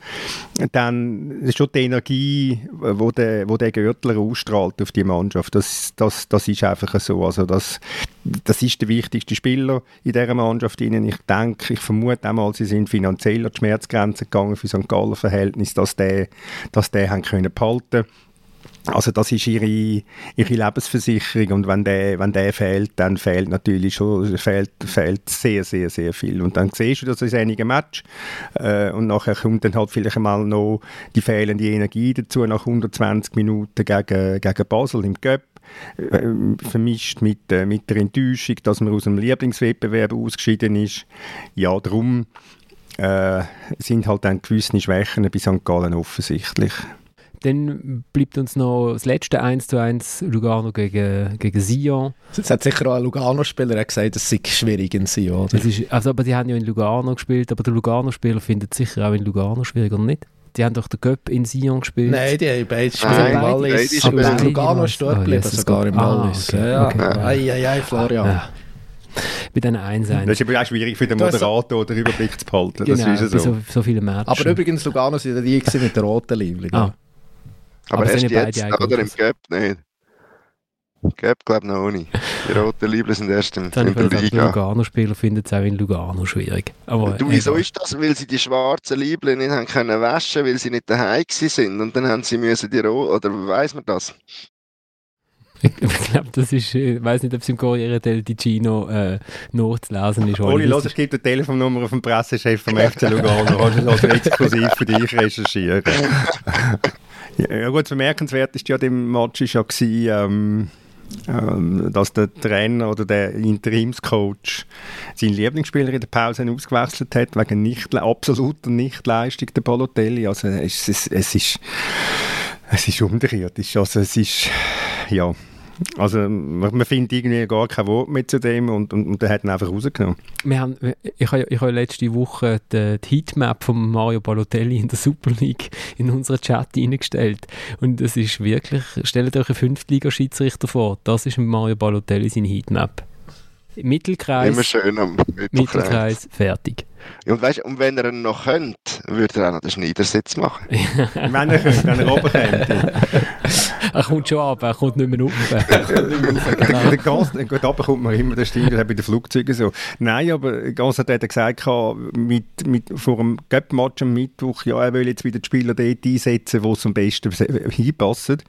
dann schon die Energie, wo der, wo der Görtler ausstrahlt auf die Mannschaft. Das, das, das ist einfach so. Also das, das ist der wichtigste Spieler in dieser Mannschaft. Ich denke, ich vermute einmal, sie sind finanziell an die Schmerzgrenze gegangen für St. Galler Verhältnis, dass der, dass der haben können behalten also das ist ihre, ihre Lebensversicherung und wenn der, wenn der fehlt, dann fehlt natürlich schon fehlt, fehlt sehr, sehr, sehr viel. Und dann siehst du das in einigen Match äh, und nachher kommt dann halt vielleicht einmal noch die fehlende Energie dazu nach 120 Minuten gegen, gegen Basel im Göpp äh, vermischt mit, äh, mit der Enttäuschung, dass man aus dem Lieblingswettbewerb ausgeschieden ist. Ja, darum äh, sind halt dann gewisse Schwächen bei St. Gallen offensichtlich. Dann bleibt uns noch das letzte 1 zu 1 Lugano gegen, gegen Sion. Es hat sicher auch ein Lugano-Spieler gesagt, es sei schwierig in Sion. Das ist, also, aber die haben ja in Lugano gespielt, aber der Lugano-Spieler findet sicher auch in Lugano schwierig, oder nicht? Die haben doch den Göpp in Sion gespielt. Nein, die haben beide gespielt im Wallis. Aber Lugano ist dort geblieben, oh, sogar im Wallis. Okay, ja, okay. Ei, ei, ei, Florian. Ja bei diesen 1 Das ist aber auch schwierig für den Moderator, den Überblick zu behalten. Genau, das ist so. so, so viele Matches. Aber übrigens, Lugano sind die mit der roten Linie. Ah. Aber, aber erst jetzt, oder im Gap nicht. Gap glaube ich noch nicht. Die roten Liebling sind erst im, in der Liga. Lugano-Spieler finden es auch in Lugano schwierig. Aber, du, wieso ist das? Weil sie die schwarzen Liebling nicht haben können waschen, weil sie nicht daheim sind und dann haben sie müssen die roten, oder weiß man das? Ich, glaube, das ist, ich weiß nicht, ob es im Corriere del Ticino äh, nachzulesen ist. Oli, los, ich gebe die Telefonnummer auf den Pressechef vom FC Lugano. Kannst du das exklusiv für dich recherchieren? Ja, gut, bemerkenswert ist ja dem Match ist ja gewesen, ähm, ähm, dass der Trainer oder der Interimscoach seinen Lieblingsspieler in der Pause ausgewechselt hat, wegen nicht, absoluter Nichtleistung der Balotelli. Also es, es, es ist es ist umgekehrt. Also es ist, ja, also man, man findet irgendwie gar kein Wort mehr zu dem und, und, und der hat ihn einfach rausgenommen. Wir haben, ich habe ich habe letzte Woche die, die Heatmap von Mario Balotelli in der Super League in unseren Chat eingestellt und es ist wirklich, stellt euch einen Fünftliga-Schiedsrichter vor, das ist Mario Balotelli seine Heatmap. Mittelkreis, Immer schön am Mittelkreis. Mittelkreis, fertig. Ja, und, weißt, und wenn er ihn noch könnte, würde er auch noch den Schneidersitz machen. wenn er könnte, wenn er oben könnte. er kommt schon ab, er kommt nicht mehr rauf. genau. der Gast, gut, runter kommt man immer, das stimmt, das bei den Flugzeugen so. Nein, aber Gast hat gesagt, mit, mit, vor dem Göpp-Match am Mittwoch, ja, er will jetzt wieder die Spieler dort einsetzen, wo es am besten hinpassen.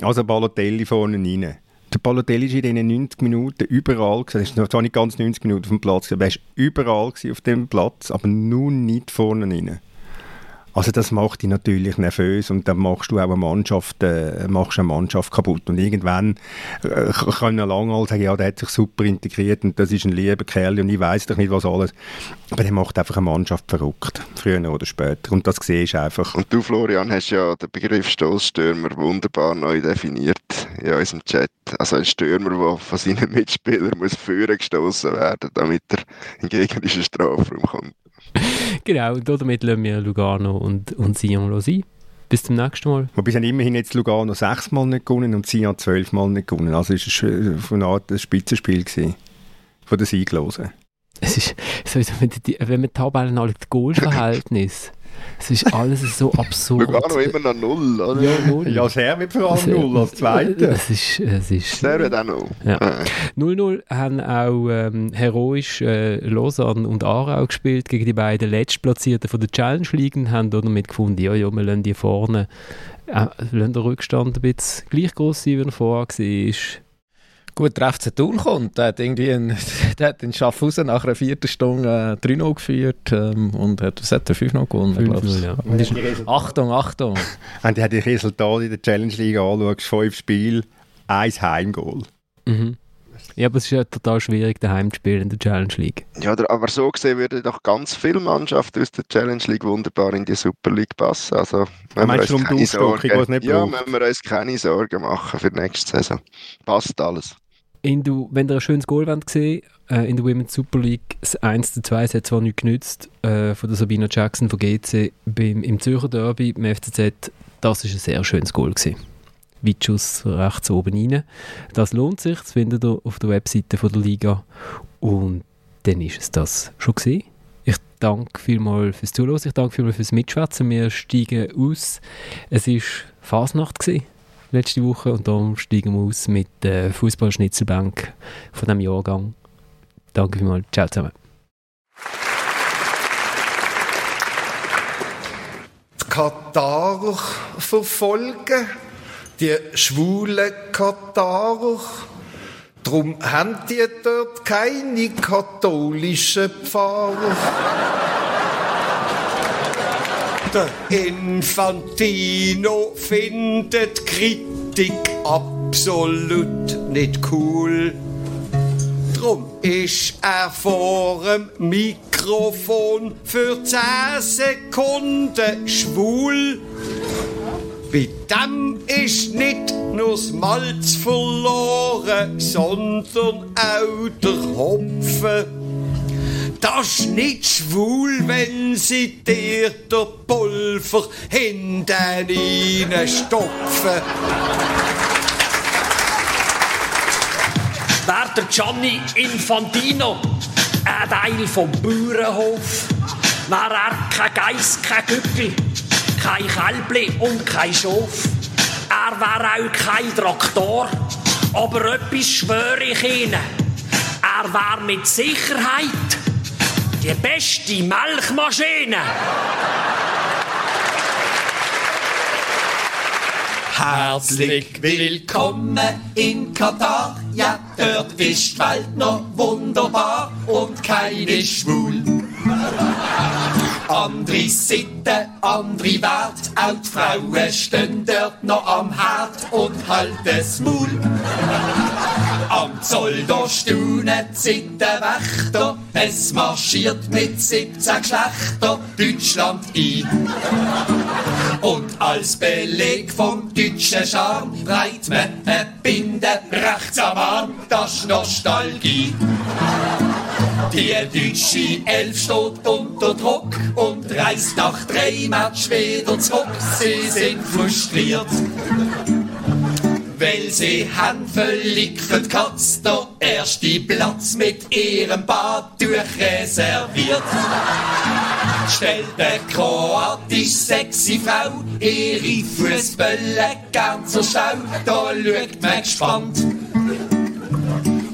Also Balotelli vorne rein. Der Balotelli ist in diesen 90 Minuten überall, er ist zwar nicht ganz 90 Minuten auf dem Platz, aber er war überall auf dem Platz, aber nur nicht vorne rein. Also das macht dich natürlich nervös und dann machst du auch eine Mannschaft, äh, machst eine Mannschaft kaputt. Und irgendwann äh, kann er lange sagen, ja, der hat sich super integriert und das ist ein lieber Kerl und ich weiß doch nicht was alles. Aber der macht einfach eine Mannschaft verrückt, früher oder später. Und das siehst du einfach. Und du, Florian, hast ja den Begriff Stoßstürmer wunderbar neu definiert in unserem Chat. Also ein Stürmer, der von seinen Mitspielern muss führen gestoßen werden, damit er in gegnerischen Strafraum kommt. genau, und damit lassen wir Lugano und, und Sion sein. Bis zum nächsten Mal. Wobei sie immerhin jetzt Lugano sechsmal nicht gewonnen und Sion zwölfmal nicht gewonnen. Also es war von einer Art ein Spitzenspiel gewesen, von den Sieglosen. Es ist sowieso, wenn, die, wenn man die Tabellen alle das Goalverhältnis es ist alles so absurd. Lugano immer noch null, oder? Ja, null. Ja, Servet vor allem null als Zweiter. Es ist... Es ist Servet auch null. Ja. 0-0 haben auch ähm, heroisch äh, Lausanne und Aarau gespielt gegen die beiden Letztplatzierten von der Challenge League und haben damit gefunden, ja, ja, wir lassen die vorne, äh, lassen den Rückstand ein bisschen gleich groß sein, wie er vorher war. Gut, der FC Thun kommt. Der hat irgendwie einen, der hat in Schaffhausen nach einer vierten Stunde äh, 3-0 geführt ähm, und hat, was hat er, 5-0 gewonnen, 5 ja. Und ist, Achtung, Achtung. Wenn du die Resultate in der Challenge League anschaust, fünf Spiele, ein Heimgoal. Mhm. Ja, aber es ist ja total schwierig, daheim zu spielen in der Challenge League. Ja, aber so gesehen würden doch ganz viele Mannschaften aus der Challenge League wunderbar in die Super League passen. Also, wenn Meinst wir du um die Sorgen, ja, wenn wir uns keine Sorgen machen für die nächste Saison. Passt alles in du, wenn ihr ein schönes Goal wollt sehen äh, in der Women's Super League, das 1 zu 2, es hat zwar nicht genützt, äh, von der Sabina Jackson von GC beim, im Zürcher Derby, im FCZ, das ist ein sehr schönes Goal gewesen. Weitschuss rechts oben rein. Das lohnt sich, das findet ihr auf der Webseite von der Liga. Und dann ist es das schon gesehen. Ich danke vielmals fürs Zuhören, ich danke vielmals fürs Mitschwätzen. Wir steigen aus. Es war Fasnacht gewesen letzte Woche und darum steigen wir aus mit der Fußballschnitzelbank von diesem Jahrgang. Danke vielmals. Ciao zusammen. Die Katarer verfolgen, die schwulen Katarer. Darum haben die dort keine katholischen Pfarrer. Der Infantino findet Kritik absolut nicht cool. Drum ist er vor dem Mikrofon für 10 Sekunden schwul. Bei dem ist nicht nur das Malz verloren, sondern auch der Hopfen. Das ist nicht schwul, wenn sie dir der Pulver hinten stopfen. Wer der Gianni Infantino, ein Teil vom Bauernhof, wär er kein Geiss, kein Gückel, kein Kälbli und kein Schof. Er wär auch kein Traktor, aber etwas schwöre ich Ihnen. Er wär mit Sicherheit die beste Melkmaschine. Herzlich willkommen in Katar. Ja, dort ist die Welt noch wunderbar und keine schwul. Andere Sitten, andere Wert, auch die Frauen stehen dort noch am Herd und halten das Maul. Am Zoll da staunen Sittenwächter, es marschiert mit 17 Geschlechter Deutschland ein. Und als Beleg vom deutschen Charme breit man eine Binde rechts am Arm, das ist Nostalgie. Die deutsche Elf steht unter Druck und reist nach drei Match wieder zurück. Sie sind frustriert. Weil sie haben völlig Katz der erste Platz mit ihrem Badtuch reserviert. Stellt eine kroatisch sexy Frau ihre Fußbälle gern zur Schau, da schaut man gespannt.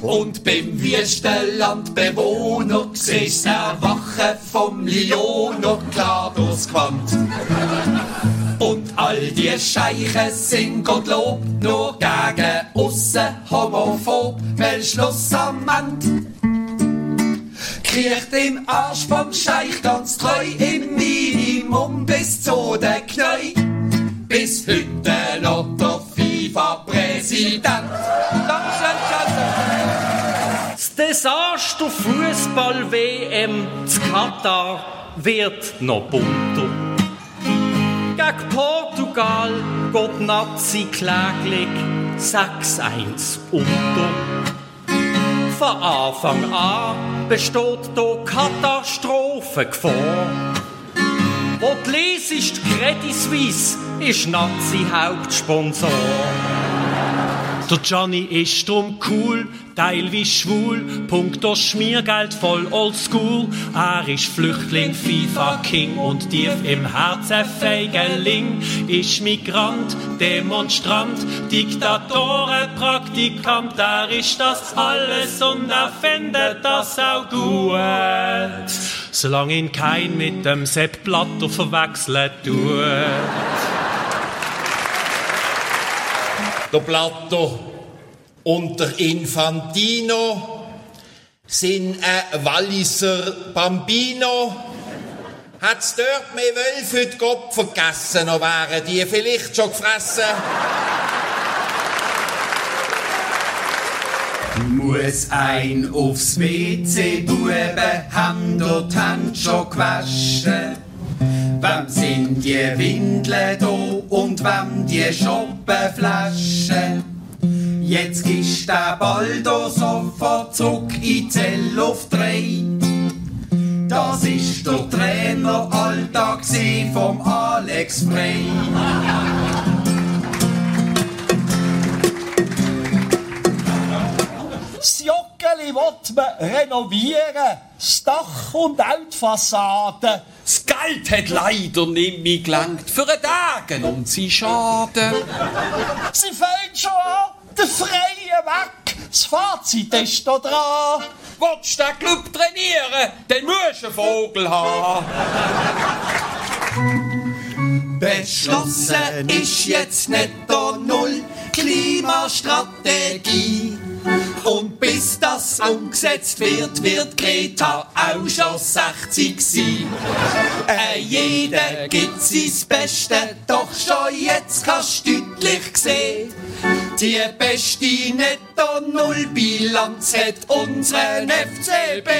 Und beim Wüstenlandbewohner siehst du Erwachen vom Lioner klar durchs. Und all die Scheiche sind Gottlob nur gegen aussen homophob, weil Schluss am Ende kriecht im Arsch vom Scheich ganz treu im Minimum bis zu den Knäu. Bis heute noch der FIFA-Präsident. Dankeschön, Das Desaster Fußball-WM zu Katar wird noch bunter. Gegen Portugal geht Nazi kläglich 6-1 unter. Von Anfang an besteht hier Katastrophengefahr. Wo die Lese ist Credit Suisse, ist Nazi-Hauptsponsor. Der Johnny ist drum cool, teilweise schwul, punkto Schmiergeld voll oldschool. Er ist Flüchtling, FIFA-King und tief im Herzen Feigeling. Ist Migrant, Demonstrant, Diktatoren, Praktikant. Er ist das alles und er findet das auch gut. Solange ihn kein mit dem Sepp Blatter verwechseln tut. Der Plato und der Infantino sind ein Walliser Bambino. Hat's dort mehr Wölfe den Kopf vergessen, noch wären die vielleicht schon gefressen. Muss ein aufs WC Bube, haben dort Hand schon gewaschen. Wem sind die Windeln da und wem die Schoppenflaschen? Jetzt gehst der Ball da sofort zurück in die Zelle auf drei. Das ist der Traineralltag vom Alex Frey. Das Joggeli will man renovieren. Das Dach und auch die Fassade. Das Geld hat leider nicht mehr gelangt für einen Tag und sie schaden. Sie fängt schon an, der Freie weg. Das Fazit ist da dran. Willst du den Club trainieren, dann musst du einen Vogel haben. Beschlossen ist jetzt netto null Klimastrategie. Und bis das umgesetzt wird, wird Greta auch schon 60 sein. Äh, jeder gibt sein Beste, doch schon jetzt kannst du deutlich sehen. Die beste Netto-Null-Bilanz hat unseren FCB.